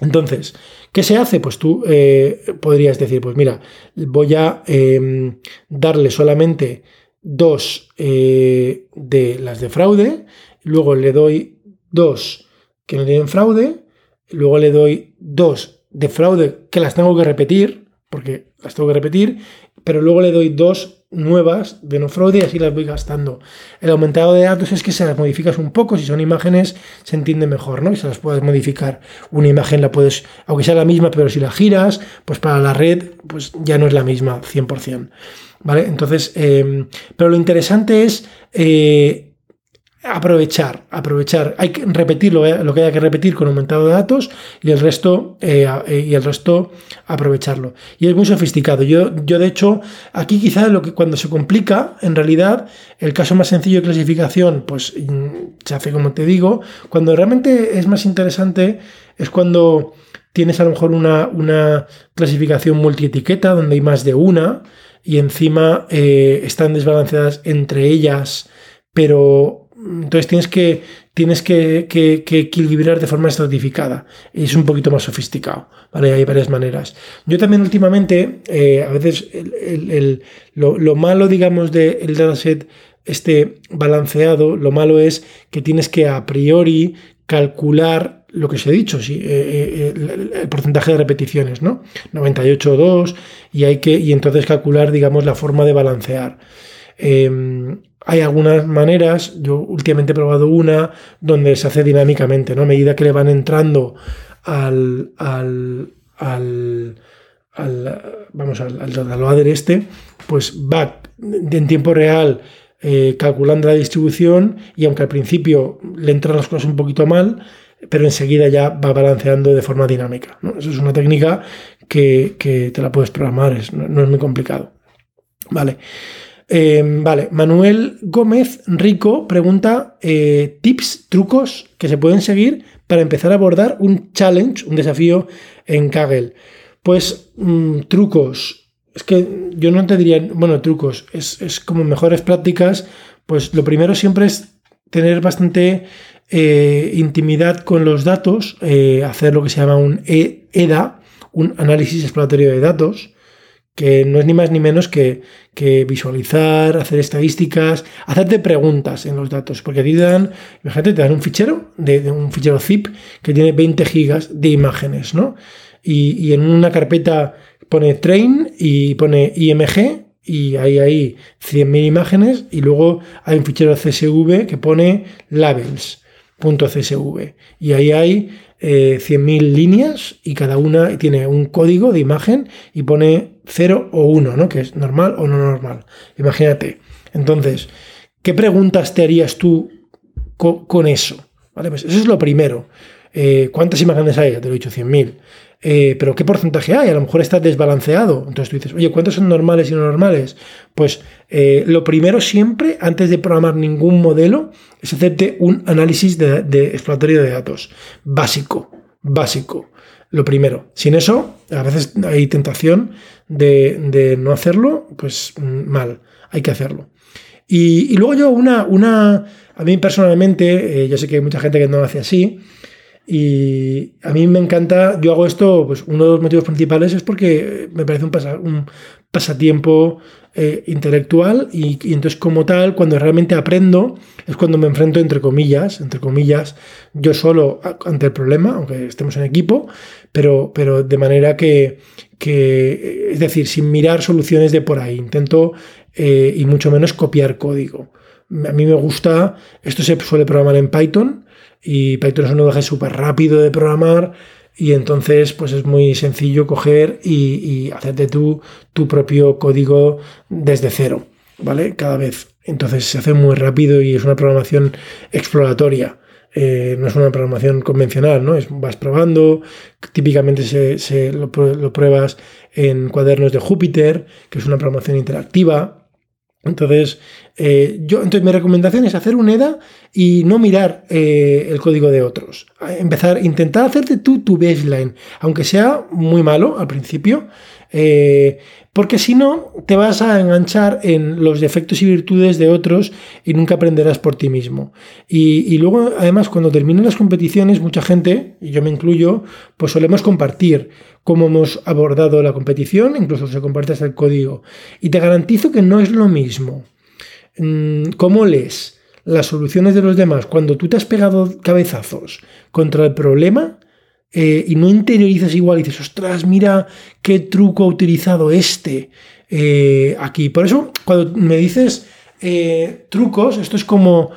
Speaker 1: Entonces, ¿qué se hace? Pues tú eh, podrías decir, pues mira, voy a em, darle solamente dos eh, de las de fraude, luego le doy dos que no tienen fraude, luego le doy dos de fraude que las tengo que repetir, porque las tengo que repetir, pero luego le doy dos nuevas de no fraude y así las voy gastando. El aumentado de datos es que se las modificas un poco, si son imágenes se entiende mejor, ¿no? Y se las puedes modificar. Una imagen la puedes, aunque sea la misma, pero si la giras, pues para la red, pues ya no es la misma 100%. ¿Vale? Entonces, eh, pero lo interesante es eh, aprovechar, aprovechar. Hay que repetir lo, que haya que repetir con aumentado de datos y el resto, eh, eh, y el resto aprovecharlo. Y es muy sofisticado. Yo, yo de hecho, aquí quizás lo que cuando se complica, en realidad, el caso más sencillo de clasificación, pues mm, se hace como te digo. Cuando realmente es más interesante es cuando tienes a lo mejor una, una clasificación multietiqueta donde hay más de una y encima eh, están desbalanceadas entre ellas, pero entonces tienes que, tienes que, equilibrar de forma estratificada. Es un poquito más sofisticado. ¿vale? Hay varias maneras. Yo también últimamente, eh, a veces lo, malo, digamos, del dataset este balanceado, lo malo es que tienes que a priori calcular lo que os he dicho, sí, eh, eh, el, porcentaje de repeticiones, ¿no? 98,2 y hay que, y entonces calcular, digamos, la forma de balancear. Em, hay algunas maneras, yo últimamente he probado una donde se hace dinámicamente, ¿no? A medida que le van entrando al, al, al, vamos, al, al, este, pues va en tiempo real eh, calculando la distribución y aunque al principio le entran las cosas un poquito mal, pero enseguida ya va balanceando de forma dinámica. Eso es una técnica que, te la puedes programar, no, no es muy complicado. Vale. Em, vale, Manuel Gómez Rico pregunta eh, tips, trucos que se pueden seguir para empezar a abordar un challenge, un desafío en Kaggle. Pues mm, trucos, es que yo no te diría, bueno, trucos, es, como mejores prácticas, pues lo primero siempre es tener bastante eh, intimidad con los datos, eh, hacer lo que se llama un EDA, un análisis exploratorio de datos que no es ni más ni menos que, visualizar, hacer estadísticas, hacerte preguntas en los datos, porque te dan, imagínate, te dan un fichero, de, un fichero zip que tiene 20 gigas de imágenes, ¿no? Y, en una carpeta pone train y pone IMG y hay ahí 100.000 imágenes y luego hay un fichero CSV que pone labels.csv y ahí hay 100.000 eh, líneas y cada una tiene un código de imagen y pone 0 o 1, ¿no? Que es normal o no normal. Imagínate. Entonces, ¿qué preguntas te harías tú con, eso? ¿Vale? Pues eso es lo primero. Eh, ¿Cuántas imágenes hay? Te lo he dicho, 100.000. Eh, pero ¿qué porcentaje hay? A lo mejor está desbalanceado. Entonces tú dices, oye, ¿cuántos son normales y no normales? Pues eh, lo primero siempre, antes de programar ningún modelo, es hacerte un análisis de, exploratorio de datos. Básico, básico. Lo primero. Sin eso, a veces hay tentación de, no hacerlo, pues mm, mal. Hay que hacerlo. Y, luego yo, una, una, a mí personalmente, eh, yo sé que hay mucha gente que no lo hace así, y a mí me encanta, yo hago esto, pues uno de los motivos principales es porque me parece un, pasatiempo eh, intelectual y, entonces como tal, cuando realmente aprendo, es cuando me enfrento entre comillas, entre comillas, yo solo ante el problema, aunque estemos en equipo, pero, pero de manera que, que, es decir, sin mirar soluciones de por ahí, intento eh, y mucho menos copiar código. A mí me gusta, esto se suele programar en Python, y Python es un lenguaje súper rápido de programar y entonces pues es muy sencillo coger y, hacerte tú tu propio código desde cero, ¿vale? Cada vez. Entonces se hace muy rápido y es una programación exploratoria. Eh, no es una programación convencional, ¿no? Es, vas probando, típicamente se, lo, pruebas en cuadernos de Júpiter, que es una programación interactiva, entonces, eh, yo, entonces mi recomendación es hacer un EDA y no mirar eh, el código de otros. Empezar, intentar hacerte tú tu baseline, aunque sea muy malo al principio, porque si no, te vas a enganchar en los defectos y virtudes de otros y nunca aprenderás por ti mismo. Y, luego, además, cuando terminen las competiciones, mucha gente, y yo me incluyo, pues solemos compartir cómo hemos abordado la competición, incluso se comparte el código. Y te garantizo que no es lo mismo. Mm, ¿Cómo lees las soluciones de los demás cuando tú te has pegado cabezazos contra el problema? Eh, y no interiorizas igual y dices, ostras, mira qué truco ha utilizado este eh, aquí. Por eso, cuando me dices eh, trucos, esto es como,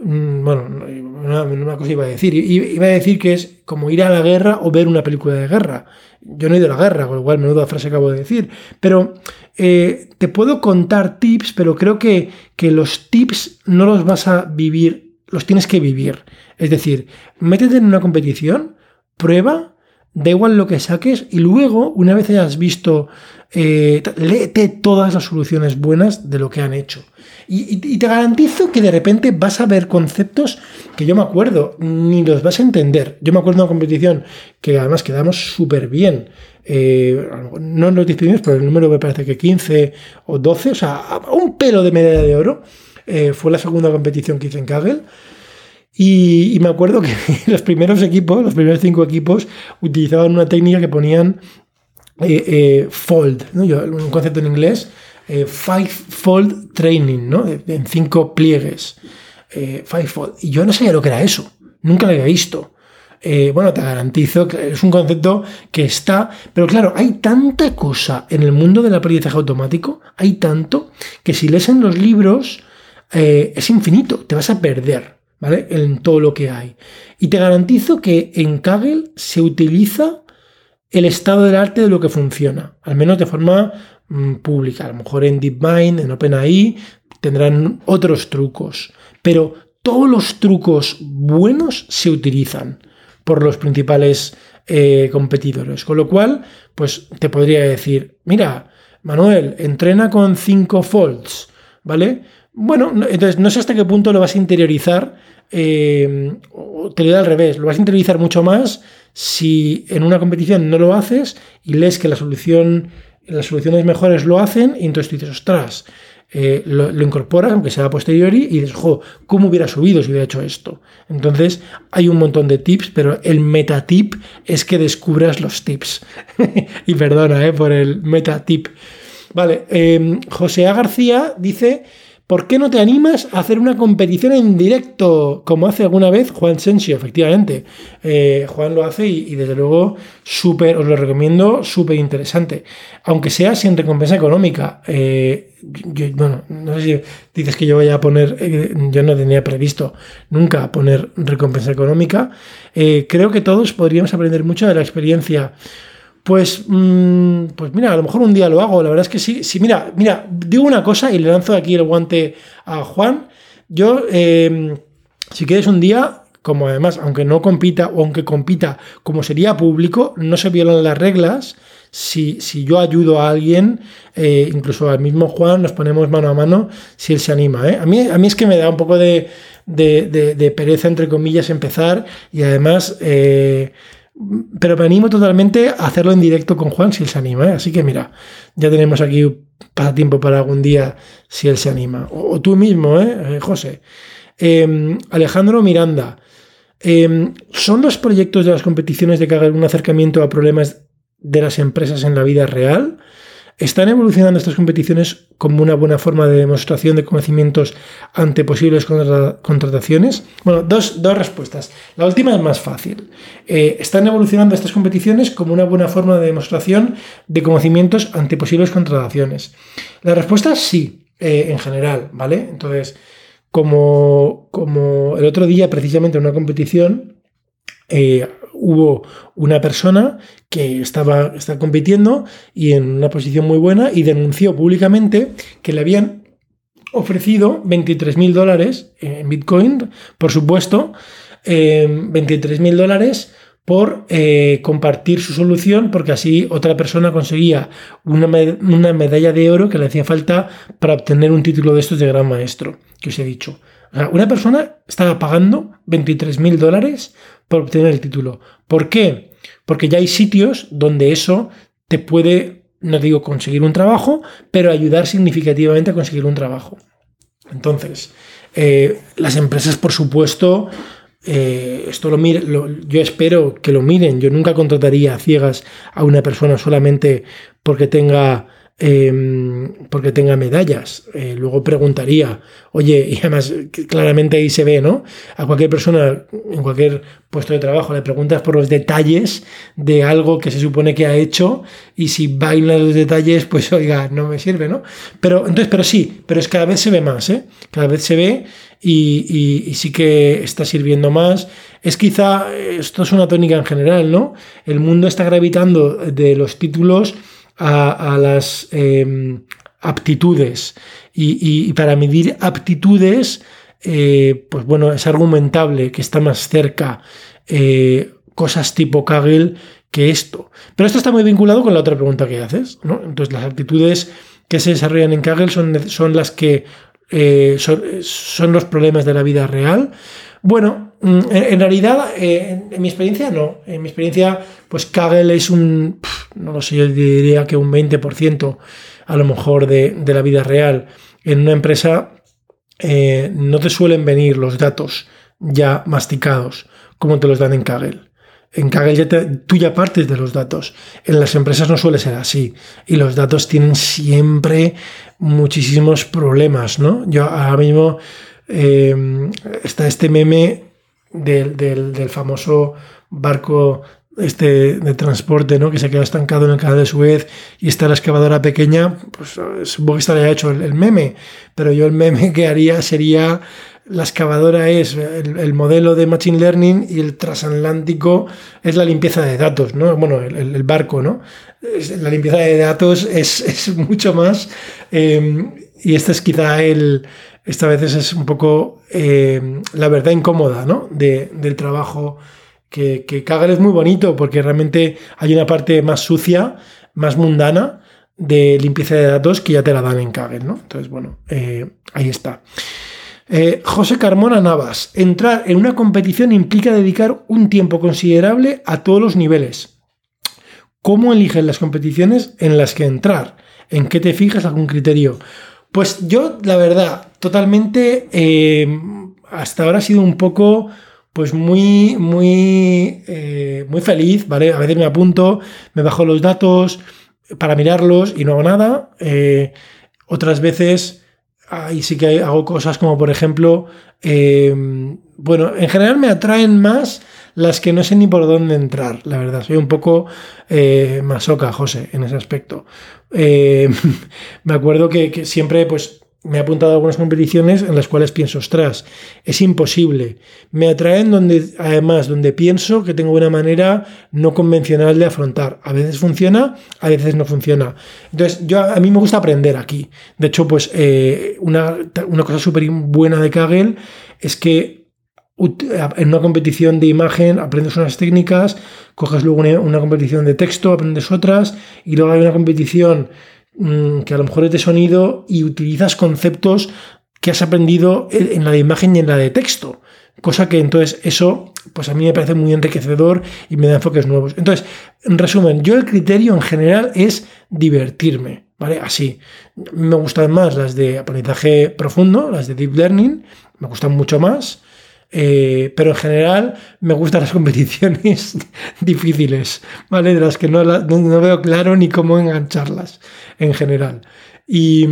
Speaker 1: mm, bueno, una, cosa iba a decir, iba a decir que es como ir a la guerra o ver una película de guerra. Yo no he ido a la guerra, con lo cual menuda frase acabo de decir, pero te puedo contar tips, pero creo que, que los tips no los vas a vivir, los tienes que vivir. Es decir, métete en una competición, prueba, da igual lo que saques, y luego, una vez hayas visto, eh, léete todas las soluciones buenas de lo que han hecho. Y, te garantizo que de repente vas a ver conceptos que yo me acuerdo, ni los vas a entender. Yo me acuerdo de una competición que además quedamos súper bien. Eh, no nos despedimos, pero el número me parece que 15 o 12, o sea, un pelo de medalla de oro. Eh, fue la segunda competición que hice en Kaggle. Y, me acuerdo que los primeros equipos, los primeros cinco equipos, utilizaban una técnica que ponían eh, eh, fold, ¿no? un concepto en inglés, eh, five fold training, ¿no? en cinco pliegues. five fold. Y yo no sabía lo que era eso, nunca lo había visto. bueno, te garantizo que es un concepto que está, pero claro, hay tanta cosa en el mundo del aprendizaje automático, hay tanto, que si lees en los libros es infinito, te vas a perder. ¿Vale? En todo lo que hay. Y te garantizo que en Kaggle se utiliza el estado del arte de lo que funciona, al menos de forma mm, pública. A lo mejor en DeepMind, en OpenAI, tendrán otros trucos, pero todos los trucos buenos se utilizan por los principales eh, competidores. Con lo cual, pues te podría decir, mira, Manuel, entrena con 5 folds, ¿vale? Bueno, entonces no sé hasta qué punto lo vas a interiorizar, eh, te lo da al revés, lo vas a interiorizar mucho más si en una competición no lo haces y lees que la solución, las soluciones mejores lo hacen, y entonces tú dices, ostras, eh, lo, incorporas, aunque sea a posteriori, y dices, jo, ¿cómo hubiera subido si hubiera hecho esto? Entonces, hay un montón de tips, pero el metatip es que descubras los tips. y perdona eh, por el metatip. Vale, José A. García dice ¿por qué no te animas a hacer una competición en directo? Como hace alguna vez Juan Sensio, efectivamente. Eh, Juan lo hace y, desde luego súper, os lo recomiendo, súper interesante. Aunque sea sin recompensa económica. Eh, bueno, no sé si dices que yo vaya a poner, eh, yo no tenía previsto nunca poner recompensa económica. creo que todos podríamos aprender mucho de la experiencia pues, mm, pues mira, a lo mejor un día lo hago. La verdad es que sí. Sí, mira, mira, digo una cosa y le lanzo aquí el guante a Juan. Yo, em, si quieres un día, como además, aunque no compita o aunque compita como sería público, no se violan las reglas. Si, si yo ayudo a alguien, eh, incluso al mismo Juan, nos ponemos mano a mano si él se anima. ¿eh? A, mí, a mí es que me da un poco de, de, pereza, entre comillas, empezar y además... Eh, pero me animo totalmente a hacerlo en directo con Juan si él se anima. ¿eh? Así que mira, ya tenemos aquí tiempo para algún día si él se anima. O, tú mismo, ¿eh? eh José. Em, Alejandro Miranda. Em, ¿Son los proyectos de las competiciones de que hagan un acercamiento a problemas de las empresas en la vida real? ¿Están evolucionando estas competiciones como una buena forma de demostración de conocimientos ante posibles contrataciones? Bueno, dos, respuestas. La última es más fácil. Eh, ¿Están evolucionando estas competiciones como una buena forma de demostración de conocimientos ante posibles contrataciones? La respuesta es sí, eh, en general, ¿vale? Entonces, como, como el otro día, precisamente en una competición, eh, hubo una persona que estaba, compitiendo y en una posición muy buena y denunció públicamente que le habían ofrecido 23 mil dólares en Bitcoin, por supuesto, eh, 23 mil dólares por eh, compartir su solución, porque así otra persona conseguía una, una, medalla de oro que le hacía falta para obtener un título de estos de gran maestro, que os he dicho. una persona estaba pagando 23 mil dólares por obtener el título. ¿Por qué? Porque ya hay sitios donde eso te puede, no digo conseguir un trabajo, pero ayudar significativamente a conseguir un trabajo. Entonces, eh, las empresas, por supuesto, eh, esto lo, mire, yo espero que lo miren. Yo nunca contrataría a ciegas a una persona solamente porque tenga Em, porque tenga medallas. Eh, luego preguntaría, oye, y además claramente ahí se ve, ¿no? A cualquier persona en cualquier puesto de trabajo le preguntas por los detalles de algo que se supone que ha hecho y si baila los detalles, pues oiga, no me sirve, ¿no? Pero entonces, pero sí, pero es cada vez se ve más, ¿eh? Cada vez se ve y, y sí que está sirviendo más. Es quizá, esto es una tónica en general, ¿no? El mundo está gravitando de los títulos a, las em, aptitudes. Y, para medir aptitudes, eh, pues bueno, es argumentable que está más cerca eh, cosas tipo Kaggle que esto. Pero esto está muy vinculado con la otra pregunta que haces. ¿no? Entonces, las aptitudes que se desarrollan en Kaggle son, son las que eh, son, los problemas de la vida real. Bueno, mm, en, realidad, en, mi experiencia no. En mi experiencia, pues Kaggle es un no lo sé, yo diría que un 20% a lo mejor de, la vida real. En una empresa eh, no te suelen venir los datos ya masticados como te los dan en Kaggle. En Kaggle ya tú ya partes de los datos. En las empresas no suele ser así. Y los datos tienen siempre muchísimos problemas, ¿no? Yo ahora mismo eh, está este meme del, del famoso barco este de transporte, ¿no? Que se queda estancado en el canal de Suez y está la excavadora pequeña, pues supongo que estaría hecho el, meme, pero yo el meme que haría sería la excavadora es el, modelo de Machine Learning y el transatlántico es la limpieza de datos, ¿no? Bueno, el, barco, ¿no? la limpieza de datos es, mucho más em, y este es quizá el, esta vez es un poco em, la verdad incómoda, ¿no? De, del trabajo que, que Kaggle es muy bonito porque realmente hay una parte más sucia, más mundana de limpieza de datos que ya te la dan en Kaggle, ¿no? Entonces, bueno, eh, ahí está. Eh, José Carmona Navas, entrar en una competición implica dedicar un tiempo considerable a todos los niveles. ¿Cómo eliges las competiciones en las que entrar? ¿En qué te fijas algún criterio? Pues yo, la verdad, totalmente, eh, hasta ahora ha sido un poco pues muy, muy, eh, muy feliz, ¿vale? A veces me apunto, me bajo los datos para mirarlos y no hago nada. Eh, otras veces ahí sí que hago cosas como, por ejemplo, bueno, en general me atraen más las que no sé ni por dónde entrar, la verdad. Soy un poco masoca, José, en ese aspecto. Eh, me acuerdo que, siempre, pues, me he apuntado a algunas competiciones en las cuales pienso, ostras, es imposible. Me atraen donde, además, donde pienso que tengo una manera no convencional de afrontar. A veces funciona, a veces no funciona. Entonces, yo a mí me gusta aprender aquí. De hecho, pues eh, una, una, cosa súper buena de Kaggle es que en una competición de imagen aprendes unas técnicas, coges luego una, competición de texto, aprendes otras, y luego hay una competición Mm, que a lo mejor es de sonido y utilizas conceptos que has aprendido en la de imagen y en la de texto. Cosa que entonces eso, pues a mí me parece muy enriquecedor y me da enfoques nuevos. Entonces, en resumen, yo el criterio en general es divertirme, ¿vale? Así. Me gustan más las de aprendizaje profundo, las de deep learning, me gustan mucho más. Eh, pero en general me gustan las competiciones difíciles, ¿vale? De las que no, no, veo claro ni cómo engancharlas en general. Y,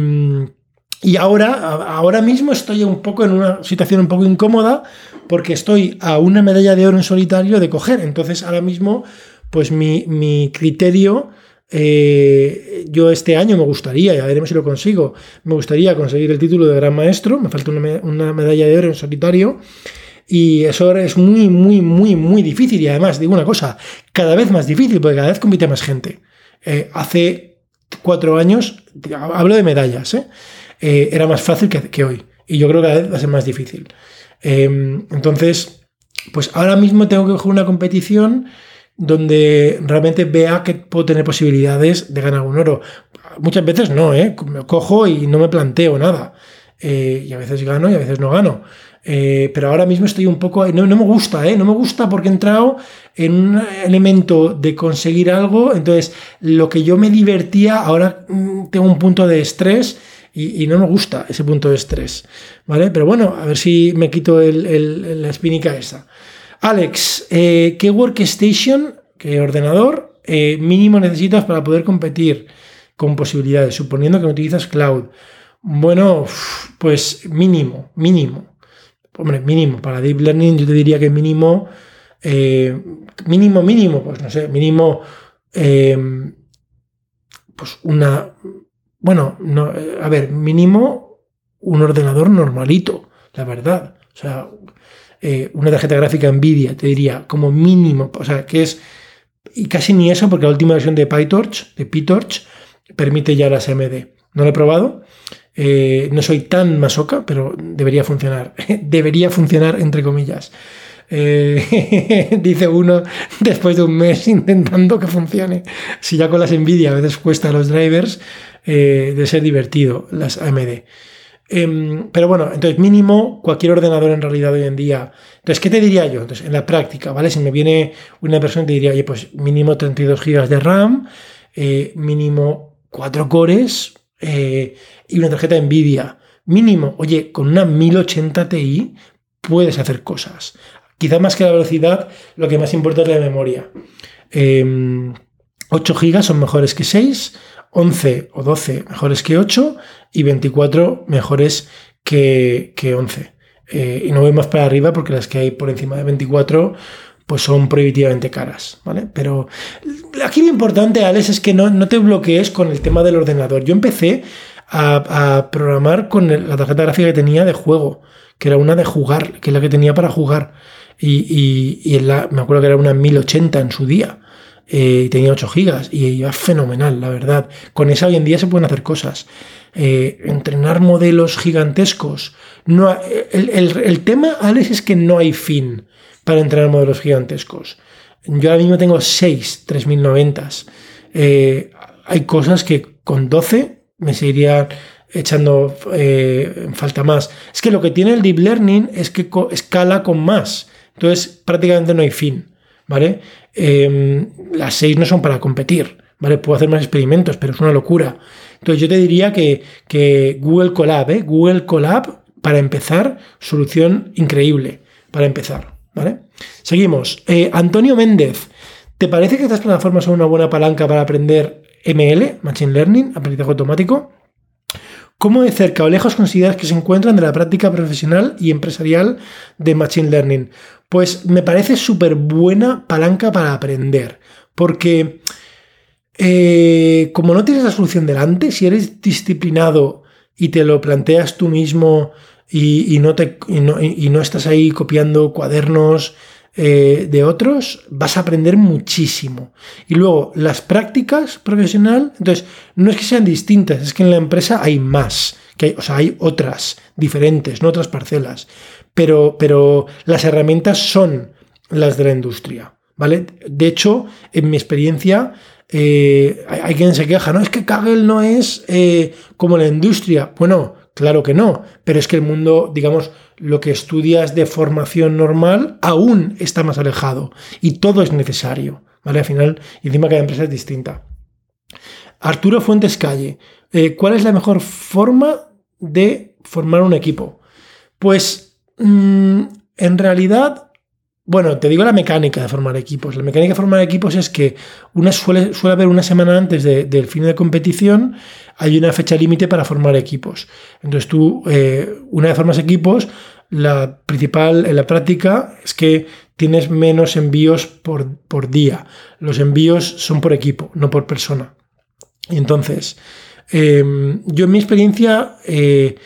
Speaker 1: y, ahora, ahora mismo estoy un poco en una situación un poco incómoda porque estoy a una medalla de oro en solitario de coger. Entonces ahora mismo, pues mi, mi criterio... Eh, yo este año me gustaría, ya veremos si lo consigo, me gustaría conseguir el título de gran maestro, me falta una, una medalla de oro en solitario, y eso es muy, muy, muy, muy difícil. Y además, digo una cosa, cada vez más difícil, porque cada vez compite más gente. Eh, hace cuatro años, hablo de medallas, ¿eh? Eh, era más fácil que, hoy. Y yo creo que cada vez va a ser más difícil. entonces, pues ahora mismo tengo que coger una competición donde realmente vea que puedo tener posibilidades de ganar un oro. Muchas veces no, ¿eh? Me cojo y no me planteo nada. y a veces gano y a veces no gano. Eh, pero ahora mismo estoy un poco. No, no me gusta, ¿eh? No me gusta porque he entrado en un elemento de conseguir algo. Entonces, lo que yo me divertía, ahora mm, tengo un punto de estrés y, no me gusta ese punto de estrés. ¿Vale? Pero bueno, a ver si me quito el, la espinica esa. Alex, eh, ¿qué workstation, qué ordenador eh, mínimo necesitas para poder competir con posibilidades? Suponiendo que utilizas cloud. Bueno, pues mínimo, mínimo hombre, mínimo, para Deep Learning yo te diría que mínimo, eh, mínimo, mínimo, pues no sé, mínimo, eh, pues una, bueno, no, a ver, mínimo un ordenador normalito, la verdad. O sea, eh, una tarjeta gráfica Nvidia, te diría, como mínimo, o sea, que es, y casi ni eso, porque la última versión de PyTorch, de PyTorch, permite ya las AMD. No lo he probado, eh, no soy tan masoca, pero debería funcionar. debería funcionar entre comillas. Eh, dice uno después de un mes intentando que funcione. Si ya con las Nvidia a veces cuesta los drivers, eh, de ser divertido las AMD. Em, pero bueno, entonces mínimo cualquier ordenador en realidad hoy en día. Entonces, ¿qué te diría yo? Entonces, en la práctica, ¿vale? Si me viene una persona te diría, oye, pues mínimo 32 GB de RAM, mínimo 4 cores, y una tarjeta Nvidia mínimo, oye, con una 1080 Ti puedes hacer cosas. Quizá más que la velocidad, lo que más importa es la memoria. 8 em, GB son mejores que 6, 11 o 12 mejores que 8 y 24 mejores que, que 11. Eh, y no voy más para arriba porque las que hay por encima de 24 pues son prohibitivamente caras, ¿vale? Pero aquí lo importante, Alex, es que no, no te bloquees con el tema del ordenador. Yo empecé a, programar con la tarjeta gráfica que tenía de juego, que era una de jugar, que es la que tenía para jugar. Y, la, me acuerdo que era una 1080 en su día. Eh, y tenía 8 gigas y iba fenomenal, la verdad. Con esa hoy en día se pueden hacer cosas. Eh, entrenar modelos gigantescos. No, el, tema, Alex, es que no hay fin para entrenar modelos gigantescos. Yo ahora mismo tengo 6 3090s. Eh, hay cosas que con 12 me seguirían echando eh, falta más. Es que lo que tiene el deep learning es que escala con más. Entonces prácticamente no hay fin. ¿Vale? Em, las 6 no son para competir. ¿Vale? Puedo hacer más experimentos, pero es una locura. Entonces yo te diría que, que Google Colab, ¿eh? Google Colab, para empezar, solución increíble. Para empezar. ¿Vale? Seguimos. Eh, Antonio Méndez, ¿te parece que estas plataformas son una buena palanca para aprender ML, Machine Learning, aprendizaje automático? ¿Cómo de cerca o lejos consideras que se encuentran de la práctica profesional y empresarial de Machine Learning? Pues me parece súper buena palanca para aprender, porque eh, como no tienes la solución delante, si eres disciplinado y te lo planteas tú mismo y, no, te, y no estás ahí copiando cuadernos, eh, de otros, vas a aprender muchísimo. Y luego, las prácticas profesional, entonces, no es que sean distintas, es que en la empresa hay más, que hay, o sea, hay otras diferentes, no otras parcelas, pero, pero las herramientas son las de la industria, ¿vale? De hecho, en mi experiencia, eh, hay, quien se queja, no, es que Kaggle no es eh, como la industria. Bueno, Claro que no, pero es que el mundo, digamos, lo que estudias de formación normal aún está más alejado y todo es necesario, ¿vale? Al final, encima cada empresa es distinta. Arturo Fuentes Calle, eh, ¿cuál es la mejor forma de formar un equipo? Pues mm, en realidad bueno, te digo la mecánica de formar equipos. La mecánica de formar equipos es que una suele haber una semana antes del fin de competición, hay una fecha límite para formar equipos. Entonces tú, eh, una vez formas equipos, la principal en la práctica es que tienes menos envíos por, por día. Los envíos son por equipo, no por persona. Y entonces, em, yo en mi experiencia, eh,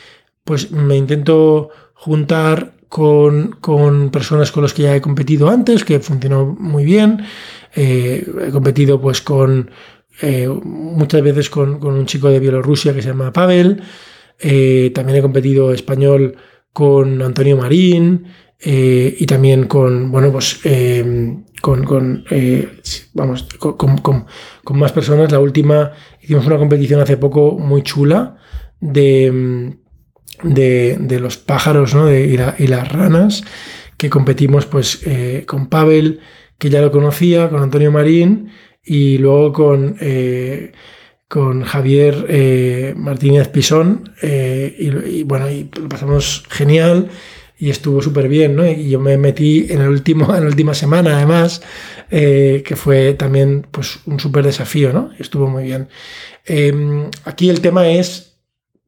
Speaker 1: pues me intento juntar con, personas con las que ya he competido antes, que funcionó muy bien. Eh, he competido pues con eh, muchas veces con, un chico de Bielorrusia que se llama Pavel. Eh, también he competido español con Antonio Marín y también con, bueno, pues con, con vamos, con, con, más personas. La última hicimos una competición hace poco muy chula de de, los pájaros ¿no? de, y, las ranas, que competimos pues eh, con Pavel, que ya lo conocía, con Antonio Marín, y luego con, eh, con Javier eh, Martínez Pisón, y, bueno, y lo pasamos genial y estuvo súper bien, ¿no? Y yo me metí en, el último, en la última semana, además, que fue también pues, un súper desafío, ¿no? Estuvo muy bien. aquí el tema es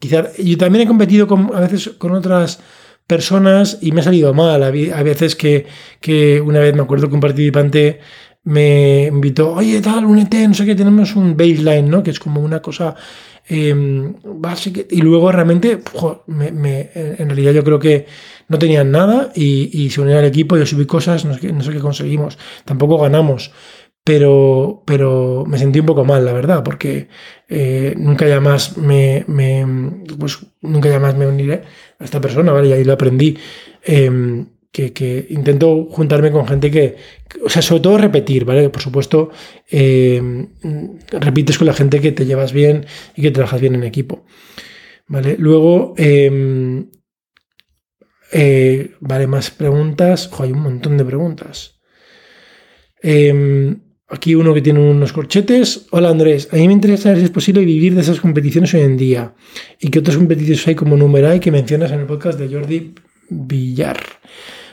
Speaker 1: Quizá, yo también he competido con, a veces con otras personas y me ha salido mal. A veces que, que una vez me acuerdo que un participante me invitó, oye, tal, únete, no sé qué, tenemos un baseline, ¿no? Que es como una cosa em, básica. Y luego realmente, en realidad yo creo que no tenían nada y, se unieron al equipo, yo subí cosas, no sé, no sé qué conseguimos. Tampoco ganamos pero, pero me sentí un poco mal, la verdad, porque eh, nunca ya más me, pues nunca ya más me uniré a esta persona, ¿vale? Y ahí lo aprendí. Em, que, intento juntarme con gente que, o sea, sobre todo repetir, ¿vale? Por supuesto, em, repites con la gente que te llevas bien y que trabajas bien en equipo, ¿vale? Luego, em, eh, vale, más preguntas. hay un montón de preguntas. Aquí uno que tiene unos corchetes. Hola Andrés, a mí me interesa saber si es posible vivir de esas competiciones hoy en día. ¿Y qué otras competiciones hay como Numerai que mencionas en el podcast de Jordi Villar?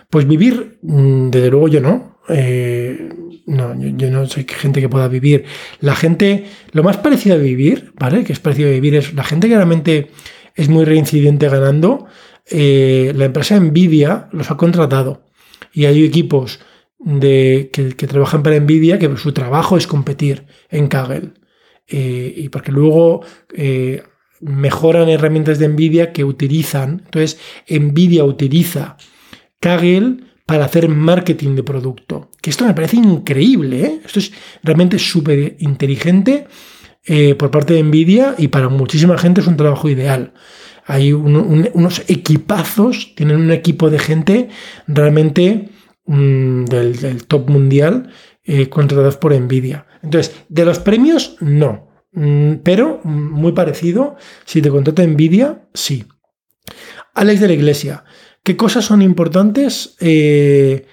Speaker 1: Pues vivir, mm, desde luego yo no. Eh, no, yo, no soy gente que pueda vivir. La gente, lo más parecido a vivir, ¿vale? Que es parecido a vivir es la gente que realmente es muy reincidente ganando. Eh, la empresa Nvidia los ha contratado y hay equipos de, que, trabajan para Nvidia, que su trabajo es competir en Kaggle. Eh, y porque luego mejoran herramientas de Nvidia que utilizan. Entonces, Nvidia utiliza Kaggle para hacer marketing de producto. Que esto me parece increíble. ¿eh? Esto es realmente súper inteligente por parte de Nvidia y para muchísima gente es un trabajo ideal. Hay unos equipazos, tienen un equipo de gente realmente Mm, del, top mundial eh, contratados por Nvidia. Entonces, de los premios, no. Mm, pero muy parecido, si te contrata Nvidia, sí. Alex de la Iglesia, ¿qué cosas son importantes? Eh,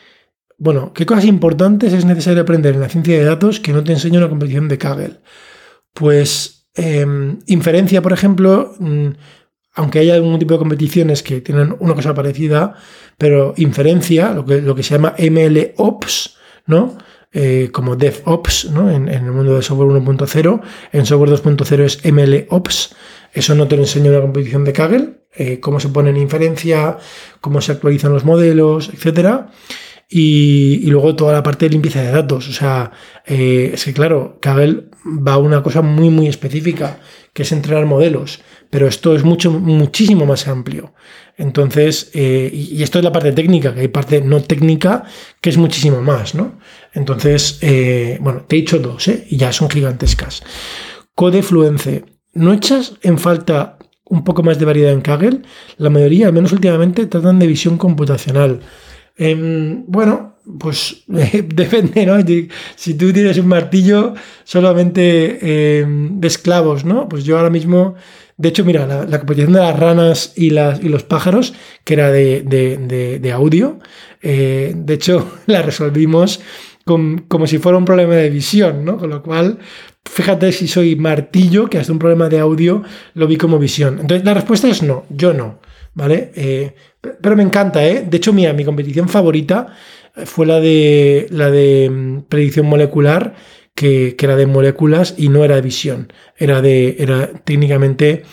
Speaker 1: bueno, ¿qué cosas importantes es necesario aprender en la ciencia de datos que no te enseña una competición de Kaggle? Pues em, inferencia, por ejemplo, mm, aunque haya algún tipo de competiciones que tienen una cosa parecida, pero inferencia, lo que, lo que se llama MLOps, ¿no? Eh, como DevOps, ¿no? En, el mundo de software 1.0, en software 2.0 es MLOps, Eso no te lo enseña una competición de Kaggle, eh, cómo se pone en inferencia, cómo se actualizan los modelos, etcétera. Y, luego toda la parte de limpieza de datos. O sea, eh, es que claro, Kaggle va a una cosa muy, muy específica, que es entrenar modelos. Pero esto es mucho, muchísimo más amplio. Entonces, eh, y esto es la parte técnica, que hay parte no técnica que es muchísimo más, ¿no? Entonces, bueno, te he dicho dos, ¿eh? Y ya son gigantescas. Code Fluence. ¿No echas en falta un poco más de variedad en Kaggle? La mayoría, al menos últimamente, tratan de visión computacional. Em, bueno, pues depende, ¿no? Si tú tienes un martillo solamente em, de esclavos, ¿no? Pues yo ahora mismo, de hecho, mira, la, competición de las ranas y, las, y los pájaros, que era de, audio, eh, de hecho, la resolvimos como si fuera un problema de visión, ¿no? Con lo cual, fíjate si soy martillo, que hasta un problema de audio lo vi como visión. Entonces, la respuesta es no, yo no, ¿vale? Eh, pero me encanta, ¿eh? De hecho, mira, mi competición favorita fue la de, la de mm, predicción molecular, que, era de moléculas y no era de visión, era de, era técnicamente,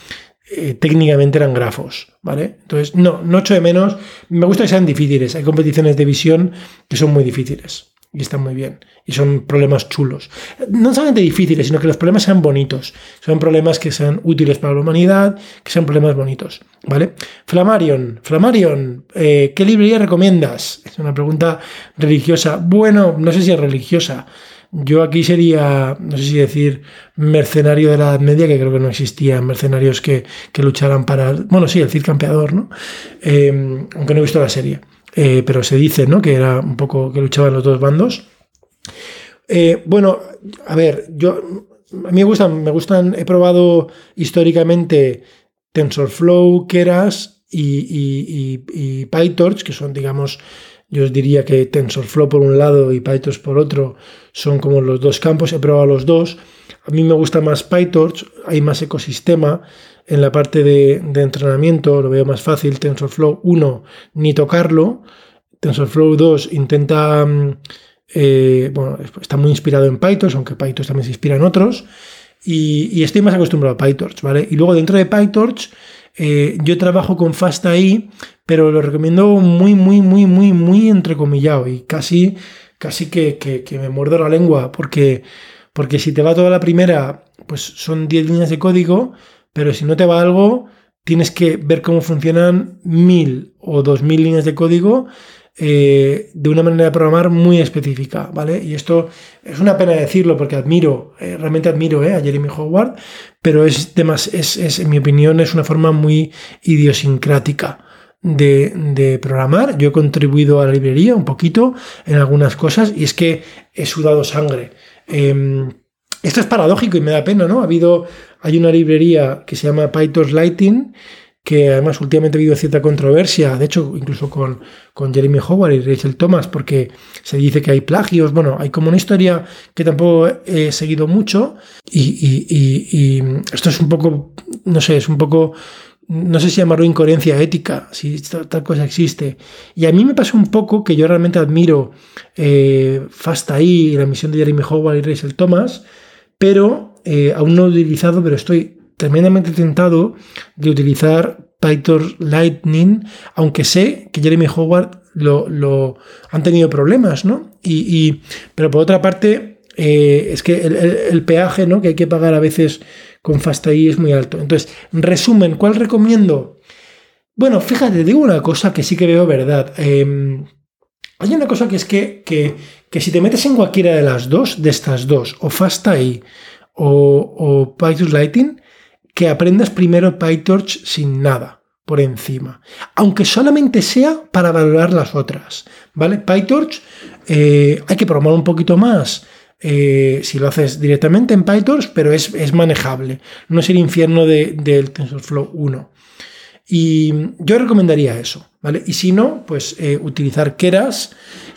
Speaker 1: eh, técnicamente eran grafos, ¿vale? Entonces, no, no echo de menos, me gusta que sean difíciles, hay competiciones de visión que son muy difíciles y están muy bien. Y son problemas chulos. No solamente difíciles, sino que los problemas sean bonitos. Son problemas que sean útiles para la humanidad, que sean problemas bonitos. ¿Vale? Flamarion, Flamarion, eh, ¿qué librería recomiendas? Es una pregunta religiosa. Bueno, no sé si es religiosa. Yo aquí sería, no sé si decir, mercenario de la Edad Media, que creo que no existían mercenarios que, lucharan para. Bueno, sí, el Cid Campeador, ¿no? Eh, aunque no he visto la serie. Eh, pero se dice ¿no? que era un poco que luchaban los dos bandos. Eh, bueno, a ver, yo a mí me gustan, me gustan, he probado históricamente TensorFlow, Keras y, y, PyTorch, que son, digamos, yo os diría que TensorFlow por un lado y PyTorch por otro son como los dos campos, he probado los dos. A mí me gusta más PyTorch, hay más ecosistema, en la parte de, entrenamiento lo veo más fácil. TensorFlow 1, ni tocarlo. TensorFlow 2 intenta, mm, eh, bueno, está muy inspirado en PyTorch, aunque PyTorch también se inspira en otros. Y, estoy más acostumbrado a PyTorch, ¿vale? Y luego dentro de PyTorch, eh, yo trabajo con FastAI, pero lo recomiendo muy, muy, muy, muy, muy entrecomillado y casi, casi que, que, me muerdo la lengua, porque, porque si te va toda la primera, pues son 10 líneas de código, pero si no te va algo, tienes que ver cómo funcionan mil o dos mil líneas de código eh, de una manera de programar muy específica, ¿vale? Y esto es una pena decirlo porque admiro, eh, realmente admiro eh, a Jeremy Howard, pero es, es, es, en mi opinión, es una forma muy idiosincrática. De, programar. Yo he contribuido a la librería un poquito en algunas cosas y es que he sudado sangre. Em, esto es paradójico y me da pena, ¿no? Ha habido, hay una librería que se llama PyTorch Lighting, que además últimamente ha habido cierta controversia, de hecho, incluso con, con Jeremy Howard y Rachel Thomas, porque se dice que hay plagios. Bueno, hay como una historia que tampoco he seguido mucho, y, esto es un poco, no sé, es un poco no sé si llamarlo incoherencia ética, si tal, cosa existe. Y a mí me pasa un poco que yo realmente admiro eh, FastAI, la misión de Jeremy Howard y Rachel Thomas, pero eh, aún no he utilizado, pero estoy tremendamente tentado de utilizar PyTorch Lightning, aunque sé que Jeremy Howard lo, han tenido problemas, ¿no? Y, pero por otra parte, eh, es que el, peaje ¿no? que hay que pagar a veces con FastAI es muy alto. Entonces, resumen, ¿cuál recomiendo? Bueno, fíjate, digo una cosa que sí que veo verdad. Em, hay una cosa que es que, que, si te metes en cualquiera de las dos, de estas dos, o FastAI o, PyTorch Lighting, que aprendas primero PyTorch sin nada por encima, aunque solamente sea para valorar las otras, ¿vale? PyTorch eh, hay que programar un poquito más eh, si lo haces directamente en PyTorch, pero es, manejable, no es el infierno del TensorFlow 1. Y yo recomendaría eso, ¿vale? Y si no, pues eh, utilizar Keras,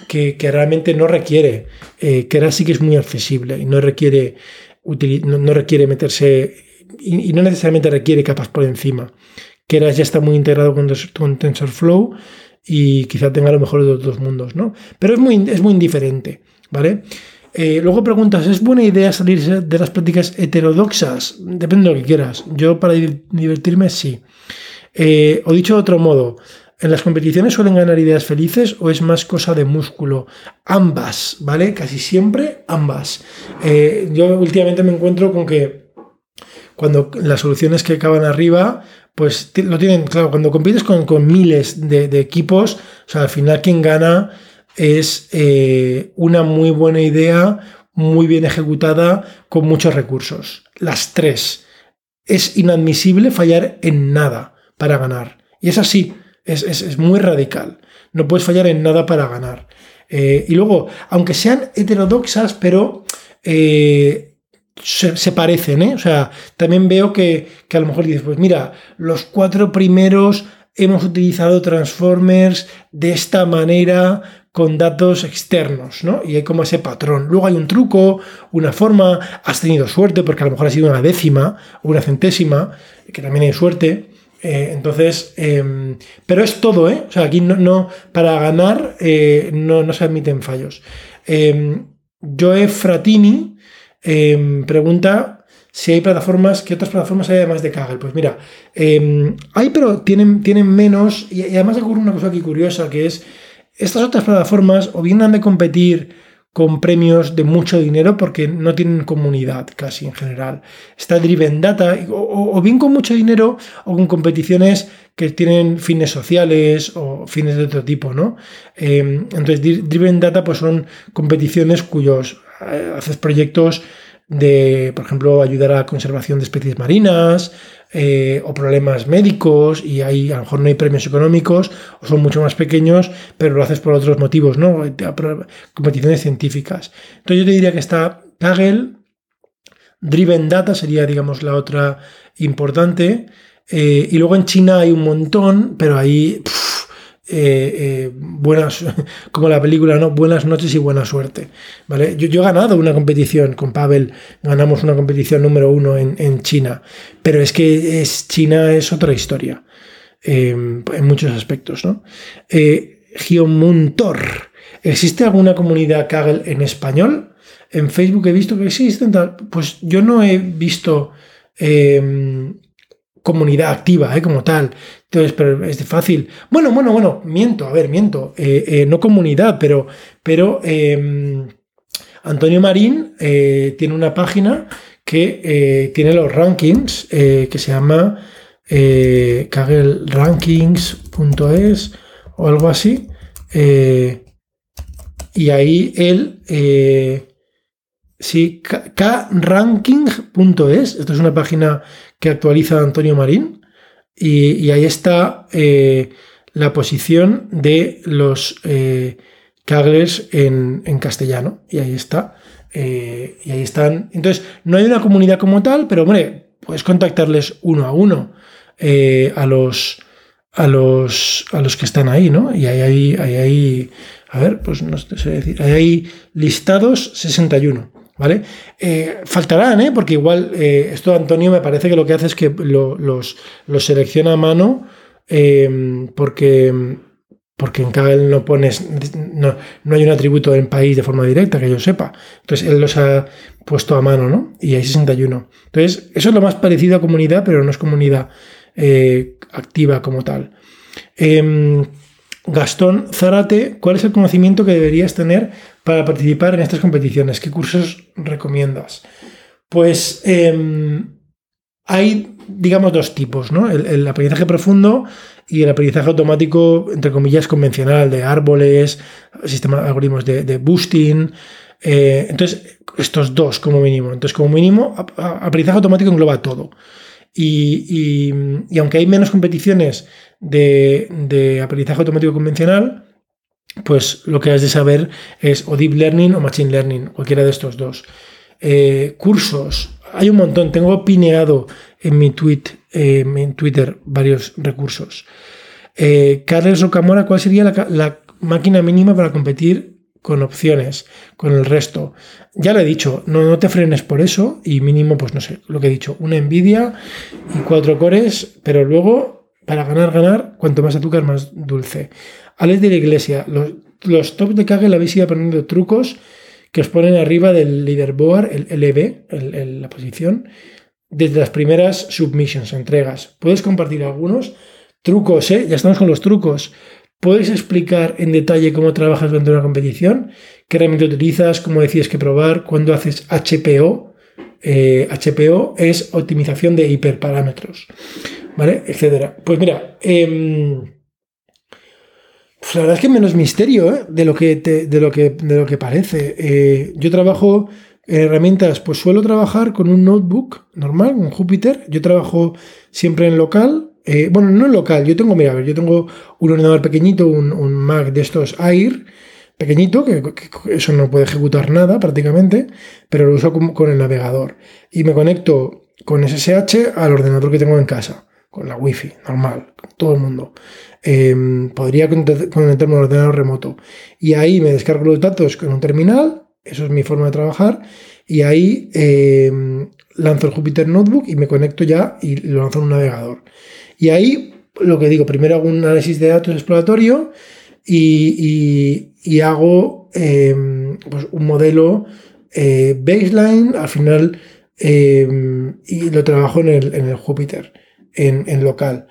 Speaker 1: que, realmente no requiere. Eh, Keras sí que es muy accesible y no requiere, no, requiere meterse y, no necesariamente requiere capas por encima. Keras ya está muy integrado con, TensorFlow y quizá tenga lo mejor de los dos mundos, ¿no? Pero es muy, es muy indiferente, ¿vale? Eh, luego preguntas, ¿es buena idea salir de las prácticas heterodoxas? Depende de lo que quieras. Yo para divertirme sí. O dicho de otro modo, ¿en las competiciones suelen ganar ideas felices o es más cosa de músculo? Ambas, ¿vale? Casi siempre ambas. Eh, yo últimamente me encuentro con que cuando las soluciones que acaban arriba, pues lo tienen, claro, cuando compites con, miles de, de, equipos, o sea, al final quien gana es eh, una muy buena idea, muy bien ejecutada, con muchos recursos. Las tres. Es inadmisible fallar en nada para ganar. Y es así, es, muy radical. No puedes fallar en nada para ganar. Eh, y luego, aunque sean heterodoxas, pero eh, se, parecen, O sea, también veo que, que a lo mejor dices, pues mira, los cuatro primeros hemos utilizado transformers de esta manera con datos externos, ¿no? Y hay como ese patrón. Luego hay un truco, una forma, has tenido suerte porque a lo mejor ha sido una décima o una centésima, que también hay suerte. Eh, entonces, em, pero es todo, ¿eh? O sea, aquí no, para ganar eh, no, se admiten fallos. Eh, Joe Fratini em, pregunta si hay plataformas, ¿qué otras plataformas hay además de Kaggle? Pues mira, hay, pero tienen, tienen menos, y, y además ocurre una cosa aquí curiosa, que es estas otras plataformas o bien han de competir con premios de mucho dinero porque no tienen comunidad casi en general. Está Driven Data, o, bien con mucho dinero o con competiciones que tienen fines sociales o fines de otro tipo, ¿no? Em, entonces, Driven Data pues son competiciones cuyos eh, haces proyectos de, por ejemplo, ayudar a la conservación de especies marinas eh, o problemas médicos y ahí a lo mejor no hay premios económicos o son mucho más pequeños, pero lo haces por otros motivos, ¿no? Competiciones científicas. Entonces yo te diría que está Kaggle, Driven Data sería, digamos, la otra importante. Eh, y luego en China hay un montón, pero ahí... Eh, eh, buenas, como la película, ¿no? Buenas noches y buena suerte. ¿vale? Yo, he ganado una competición con Pavel, ganamos una competición número uno en, China, pero es que es, China es otra historia em, en muchos aspectos. ¿no? Eh, Geomuntor. ¿Existe alguna comunidad Kaggle en español? En Facebook he visto que existen, pues yo no he visto em, comunidad activa, ¿eh? como tal. Entonces, pero es fácil. Bueno, bueno, bueno, miento, a ver, miento. Eh, eh, no comunidad, pero, pero em, Antonio Marín tiene una página que tiene los rankings, que se llama kagelrankings.es o algo así. y ahí él Sí, kranking.es. Esto es una página que actualiza Antonio Marín. Y, ahí está eh, la posición de los eh, en, castellano. Y ahí está. Eh, y ahí están. Entonces, no hay una comunidad como tal, pero hombre, puedes contactarles uno a uno eh, a los. A los, a los que están ahí, ¿no? Y ahí hay, ahí hay, a ver, pues no sé decir, ahí hay listados 61. ¿Vale? Eh, faltarán, ¿eh? Porque igual eh, esto Antonio me parece que lo que hace es que los, selecciona a mano eh, porque, porque en Kaggle no pones, no, hay un atributo en país de forma directa, que yo sepa. Entonces él los ha puesto a mano, ¿no? Y hay 61. Entonces, eso es lo más parecido a comunidad, pero no es comunidad activa como tal. Em, Gastón Zárate, ¿cuál es el conocimiento que deberías tener para participar en estas competiciones? ¿Qué cursos recomiendas? Pues em, hay, digamos, dos tipos, ¿no? El, aprendizaje profundo y el aprendizaje automático, entre comillas, convencional, de árboles, sistemas de algoritmos de, boosting. Eh, entonces, estos dos como mínimo. Entonces, como mínimo, aprendizaje automático engloba todo. Y, aunque hay menos competiciones de, aprendizaje automático convencional, pues lo que has de saber es o Deep Learning o Machine Learning, cualquiera de estos dos. Eh, cursos, hay un montón. Tengo pineado en mi tweet, eh, en Twitter varios recursos. Eh, Rocamora, ¿cuál sería la máquina mínima para competir con opciones, con el resto. Ya lo he dicho, no, te frenes por eso y mínimo, pues no sé, lo que he dicho, una Nvidia y cuatro cores, pero luego, para ganar, ganar, cuanto más azúcar, más dulce. Alex de la Iglesia, los, tops de Kaggle habéis ido aprendiendo trucos que os ponen arriba del leaderboard, el LB, el, la posición, desde las primeras submissions, entregas. Puedes compartir algunos trucos, ¿eh? Ya estamos con los trucos. ¿Puedes explicar en detalle cómo trabajas durante una competición? ¿Qué herramienta utilizas? ¿Cómo decides que probar? ¿Cuándo haces HPO? HPO eh, es optimización de hiperparámetros, ¿vale? Etcétera. Pues mira, em, pues la verdad es que menos misterio ¿eh? de, lo que de, lo que, de lo que parece. Eh, yo trabajo en herramientas, pues suelo trabajar con un notebook normal, un Jupyter. Yo trabajo siempre en local. bueno, no en local, yo tengo, mira, a ver, yo tengo un ordenador pequeñito, un, un Mac de estos Air, pequeñito, que, eso no puede ejecutar nada prácticamente, pero lo uso con, el navegador. Y me conecto con SSH al ordenador que tengo en casa, con la wifi, normal, todo el mundo. Em, podría conectarme al ordenador remoto. Y ahí me descargo los datos con un terminal, eso es mi forma de trabajar, y ahí em, lanzo el Jupyter Notebook y me conecto ya y lo lanzo en un navegador. Y ahí, lo que digo, primero hago un análisis de datos exploratorio, y, hago em, pues un modelo eh, baseline, al final, y lo trabajo en el, en el Jupyter, en, local.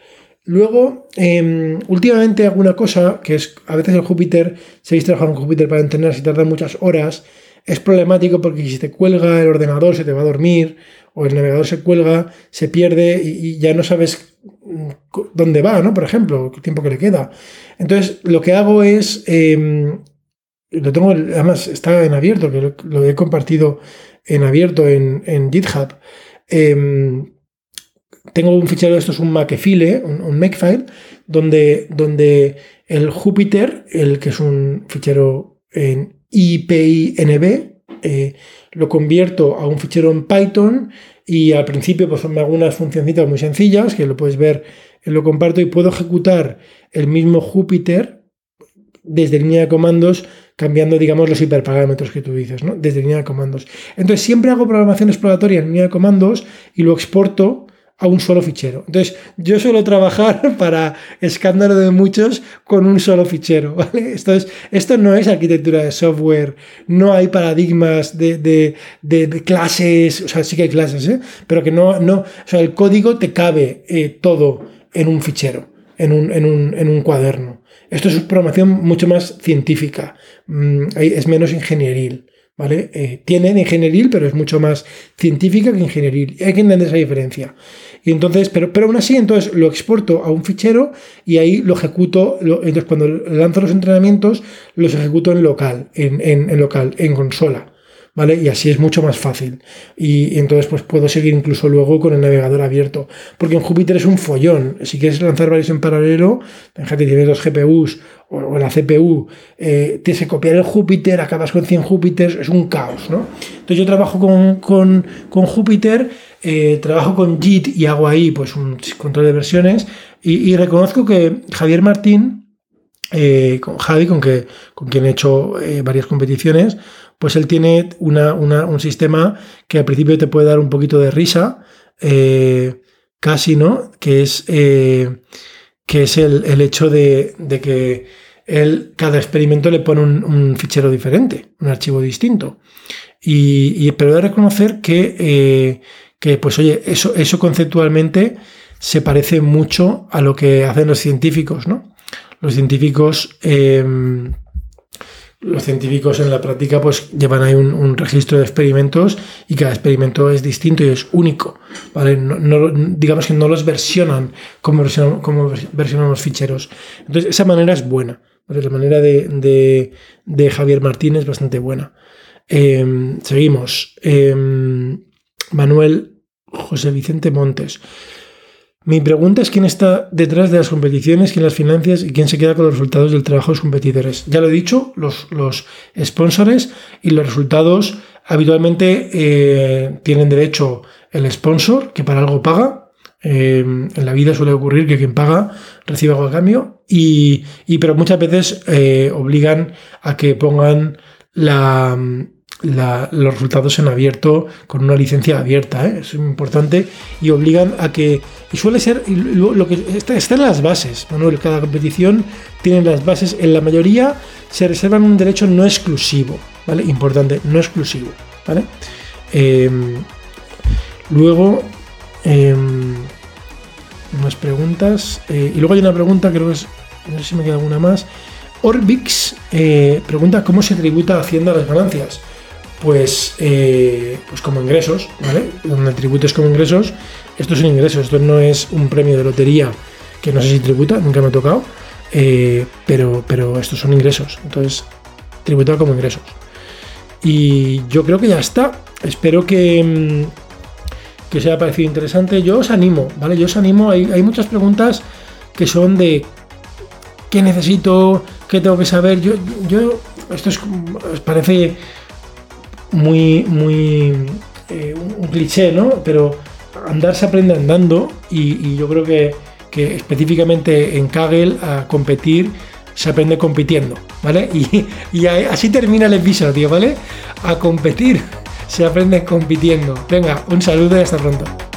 Speaker 1: Luego, em, últimamente hago una cosa que es, a veces el Jupyter, si habéis trabajado en Jupyter para entrenar, si tarda muchas horas, es problemático porque si te cuelga el ordenador se te va a dormir o el navegador se cuelga, se pierde y, ya no sabes mm, dónde va, ¿no? Por ejemplo, el tiempo que le queda. Entonces, lo que hago es, em, lo tengo, además está en abierto, que lo, he compartido en abierto en, GitHub. Em, tengo un fichero, esto es un Makefile, un, Makefile, donde, donde el Jupyter, el que es un fichero en IPINB, eh, lo convierto a un fichero en Python y al principio pues me hago unas funcioncitas muy sencillas que lo puedes ver, lo comparto y puedo ejecutar el mismo Jupyter desde línea de comandos cambiando, digamos, los hiperparámetros que tú dices, ¿no? Desde línea de comandos. Entonces, siempre hago programación exploratoria en línea de comandos y lo exporto a un solo fichero. Entonces, yo suelo trabajar para escándalo de muchos con un solo fichero, ¿vale? Esto, es, esto no es arquitectura de software, no hay paradigmas de, clases, o sea, sí que hay clases, ¿eh? Pero que no, no, o sea, el código te cabe eh, todo en un fichero, en un, en un, en un cuaderno. Esto es programación mucho más científica, mm, es menos ingenieril. ¿Vale? Eh, tiene de ingenieril, pero es mucho más científica que ingenieril. Hay que entender esa diferencia. Y entonces, pero, pero aún así, entonces lo exporto a un fichero y ahí lo ejecuto. entonces, cuando lanzo los entrenamientos, los ejecuto en local, en, en local, en consola. ¿Vale? Y así es mucho más fácil. Y, entonces pues puedo seguir incluso luego con el navegador abierto. Porque en Jupyter es un follón. Si quieres lanzar varios en paralelo, fíjate, tienes dos GPUs o, la CPU, eh, tienes que copiar el Jupyter, acabas con 100 Jupyters, es un caos, ¿no? Entonces yo trabajo con, con, con Jupyter, eh, trabajo con JIT y hago ahí pues un control de versiones y, reconozco que Javier Martín, eh, con Javi, con, que, con quien he hecho varias competiciones, pues él tiene un sistema que al principio te puede dar un poquito de risa, eh, casi, ¿no? Que es, eh, que es el, hecho de, que él, cada experimento le pone un, fichero diferente, un archivo distinto. Y, pero he de reconocer que, eh, que, pues oye, eso, eso conceptualmente se parece mucho a lo que hacen los científicos, ¿no? Los científicos los científicos en la práctica pues llevan ahí un, registro de experimentos y cada experimento es distinto y es único. ¿vale? No, digamos que no los versionan como, como versionan los ficheros. Entonces, esa manera es buena. La manera de, Javier Martínez es bastante buena. Em, seguimos. Em, Manuel José Vicente Montes. Mi pregunta es quién está detrás de las competiciones, quién las financias y quién se queda con los resultados del trabajo de los competidores. Ya lo he dicho, los, los sponsors y los resultados habitualmente eh, tienen derecho el sponsor, que para algo paga. Eh, en la vida suele ocurrir que quien paga recibe algo a cambio, y, pero muchas veces eh, obligan a que pongan la, los resultados en abierto con una licencia abierta, ¿eh? es importante y obligan a que y suele ser lo, que está, en las bases, Manuel, cada competición tiene las bases, en la mayoría se reservan un derecho no exclusivo, ¿vale? Importante, no exclusivo, ¿vale? Em, luego em, más preguntas eh, y luego hay una pregunta creo que es no sé si me queda alguna más. Orbix eh, pregunta cómo se tributa Hacienda las ganancias pues, eh, pues como ingresos, ¿vale? Donde tributes como ingresos, esto son ingresos, esto no es un premio de lotería que no sé si tributa, nunca me ha tocado, eh, pero, pero estos son ingresos, entonces tributa como ingresos. Y yo creo que ya está, espero que, mm, que os haya parecido interesante, yo os animo, ¿vale? Yo os animo, hay, hay muchas preguntas que son de qué necesito, qué tengo que saber, yo, yo esto es, os parece muy, muy eh, un, cliché, ¿no? Pero andar se aprende andando y, yo creo que, específicamente en Kaggle a competir se aprende compitiendo, ¿vale? Y, y así termina el episodio, ¿vale? A competir se aprende compitiendo. Venga, un saludo y hasta pronto.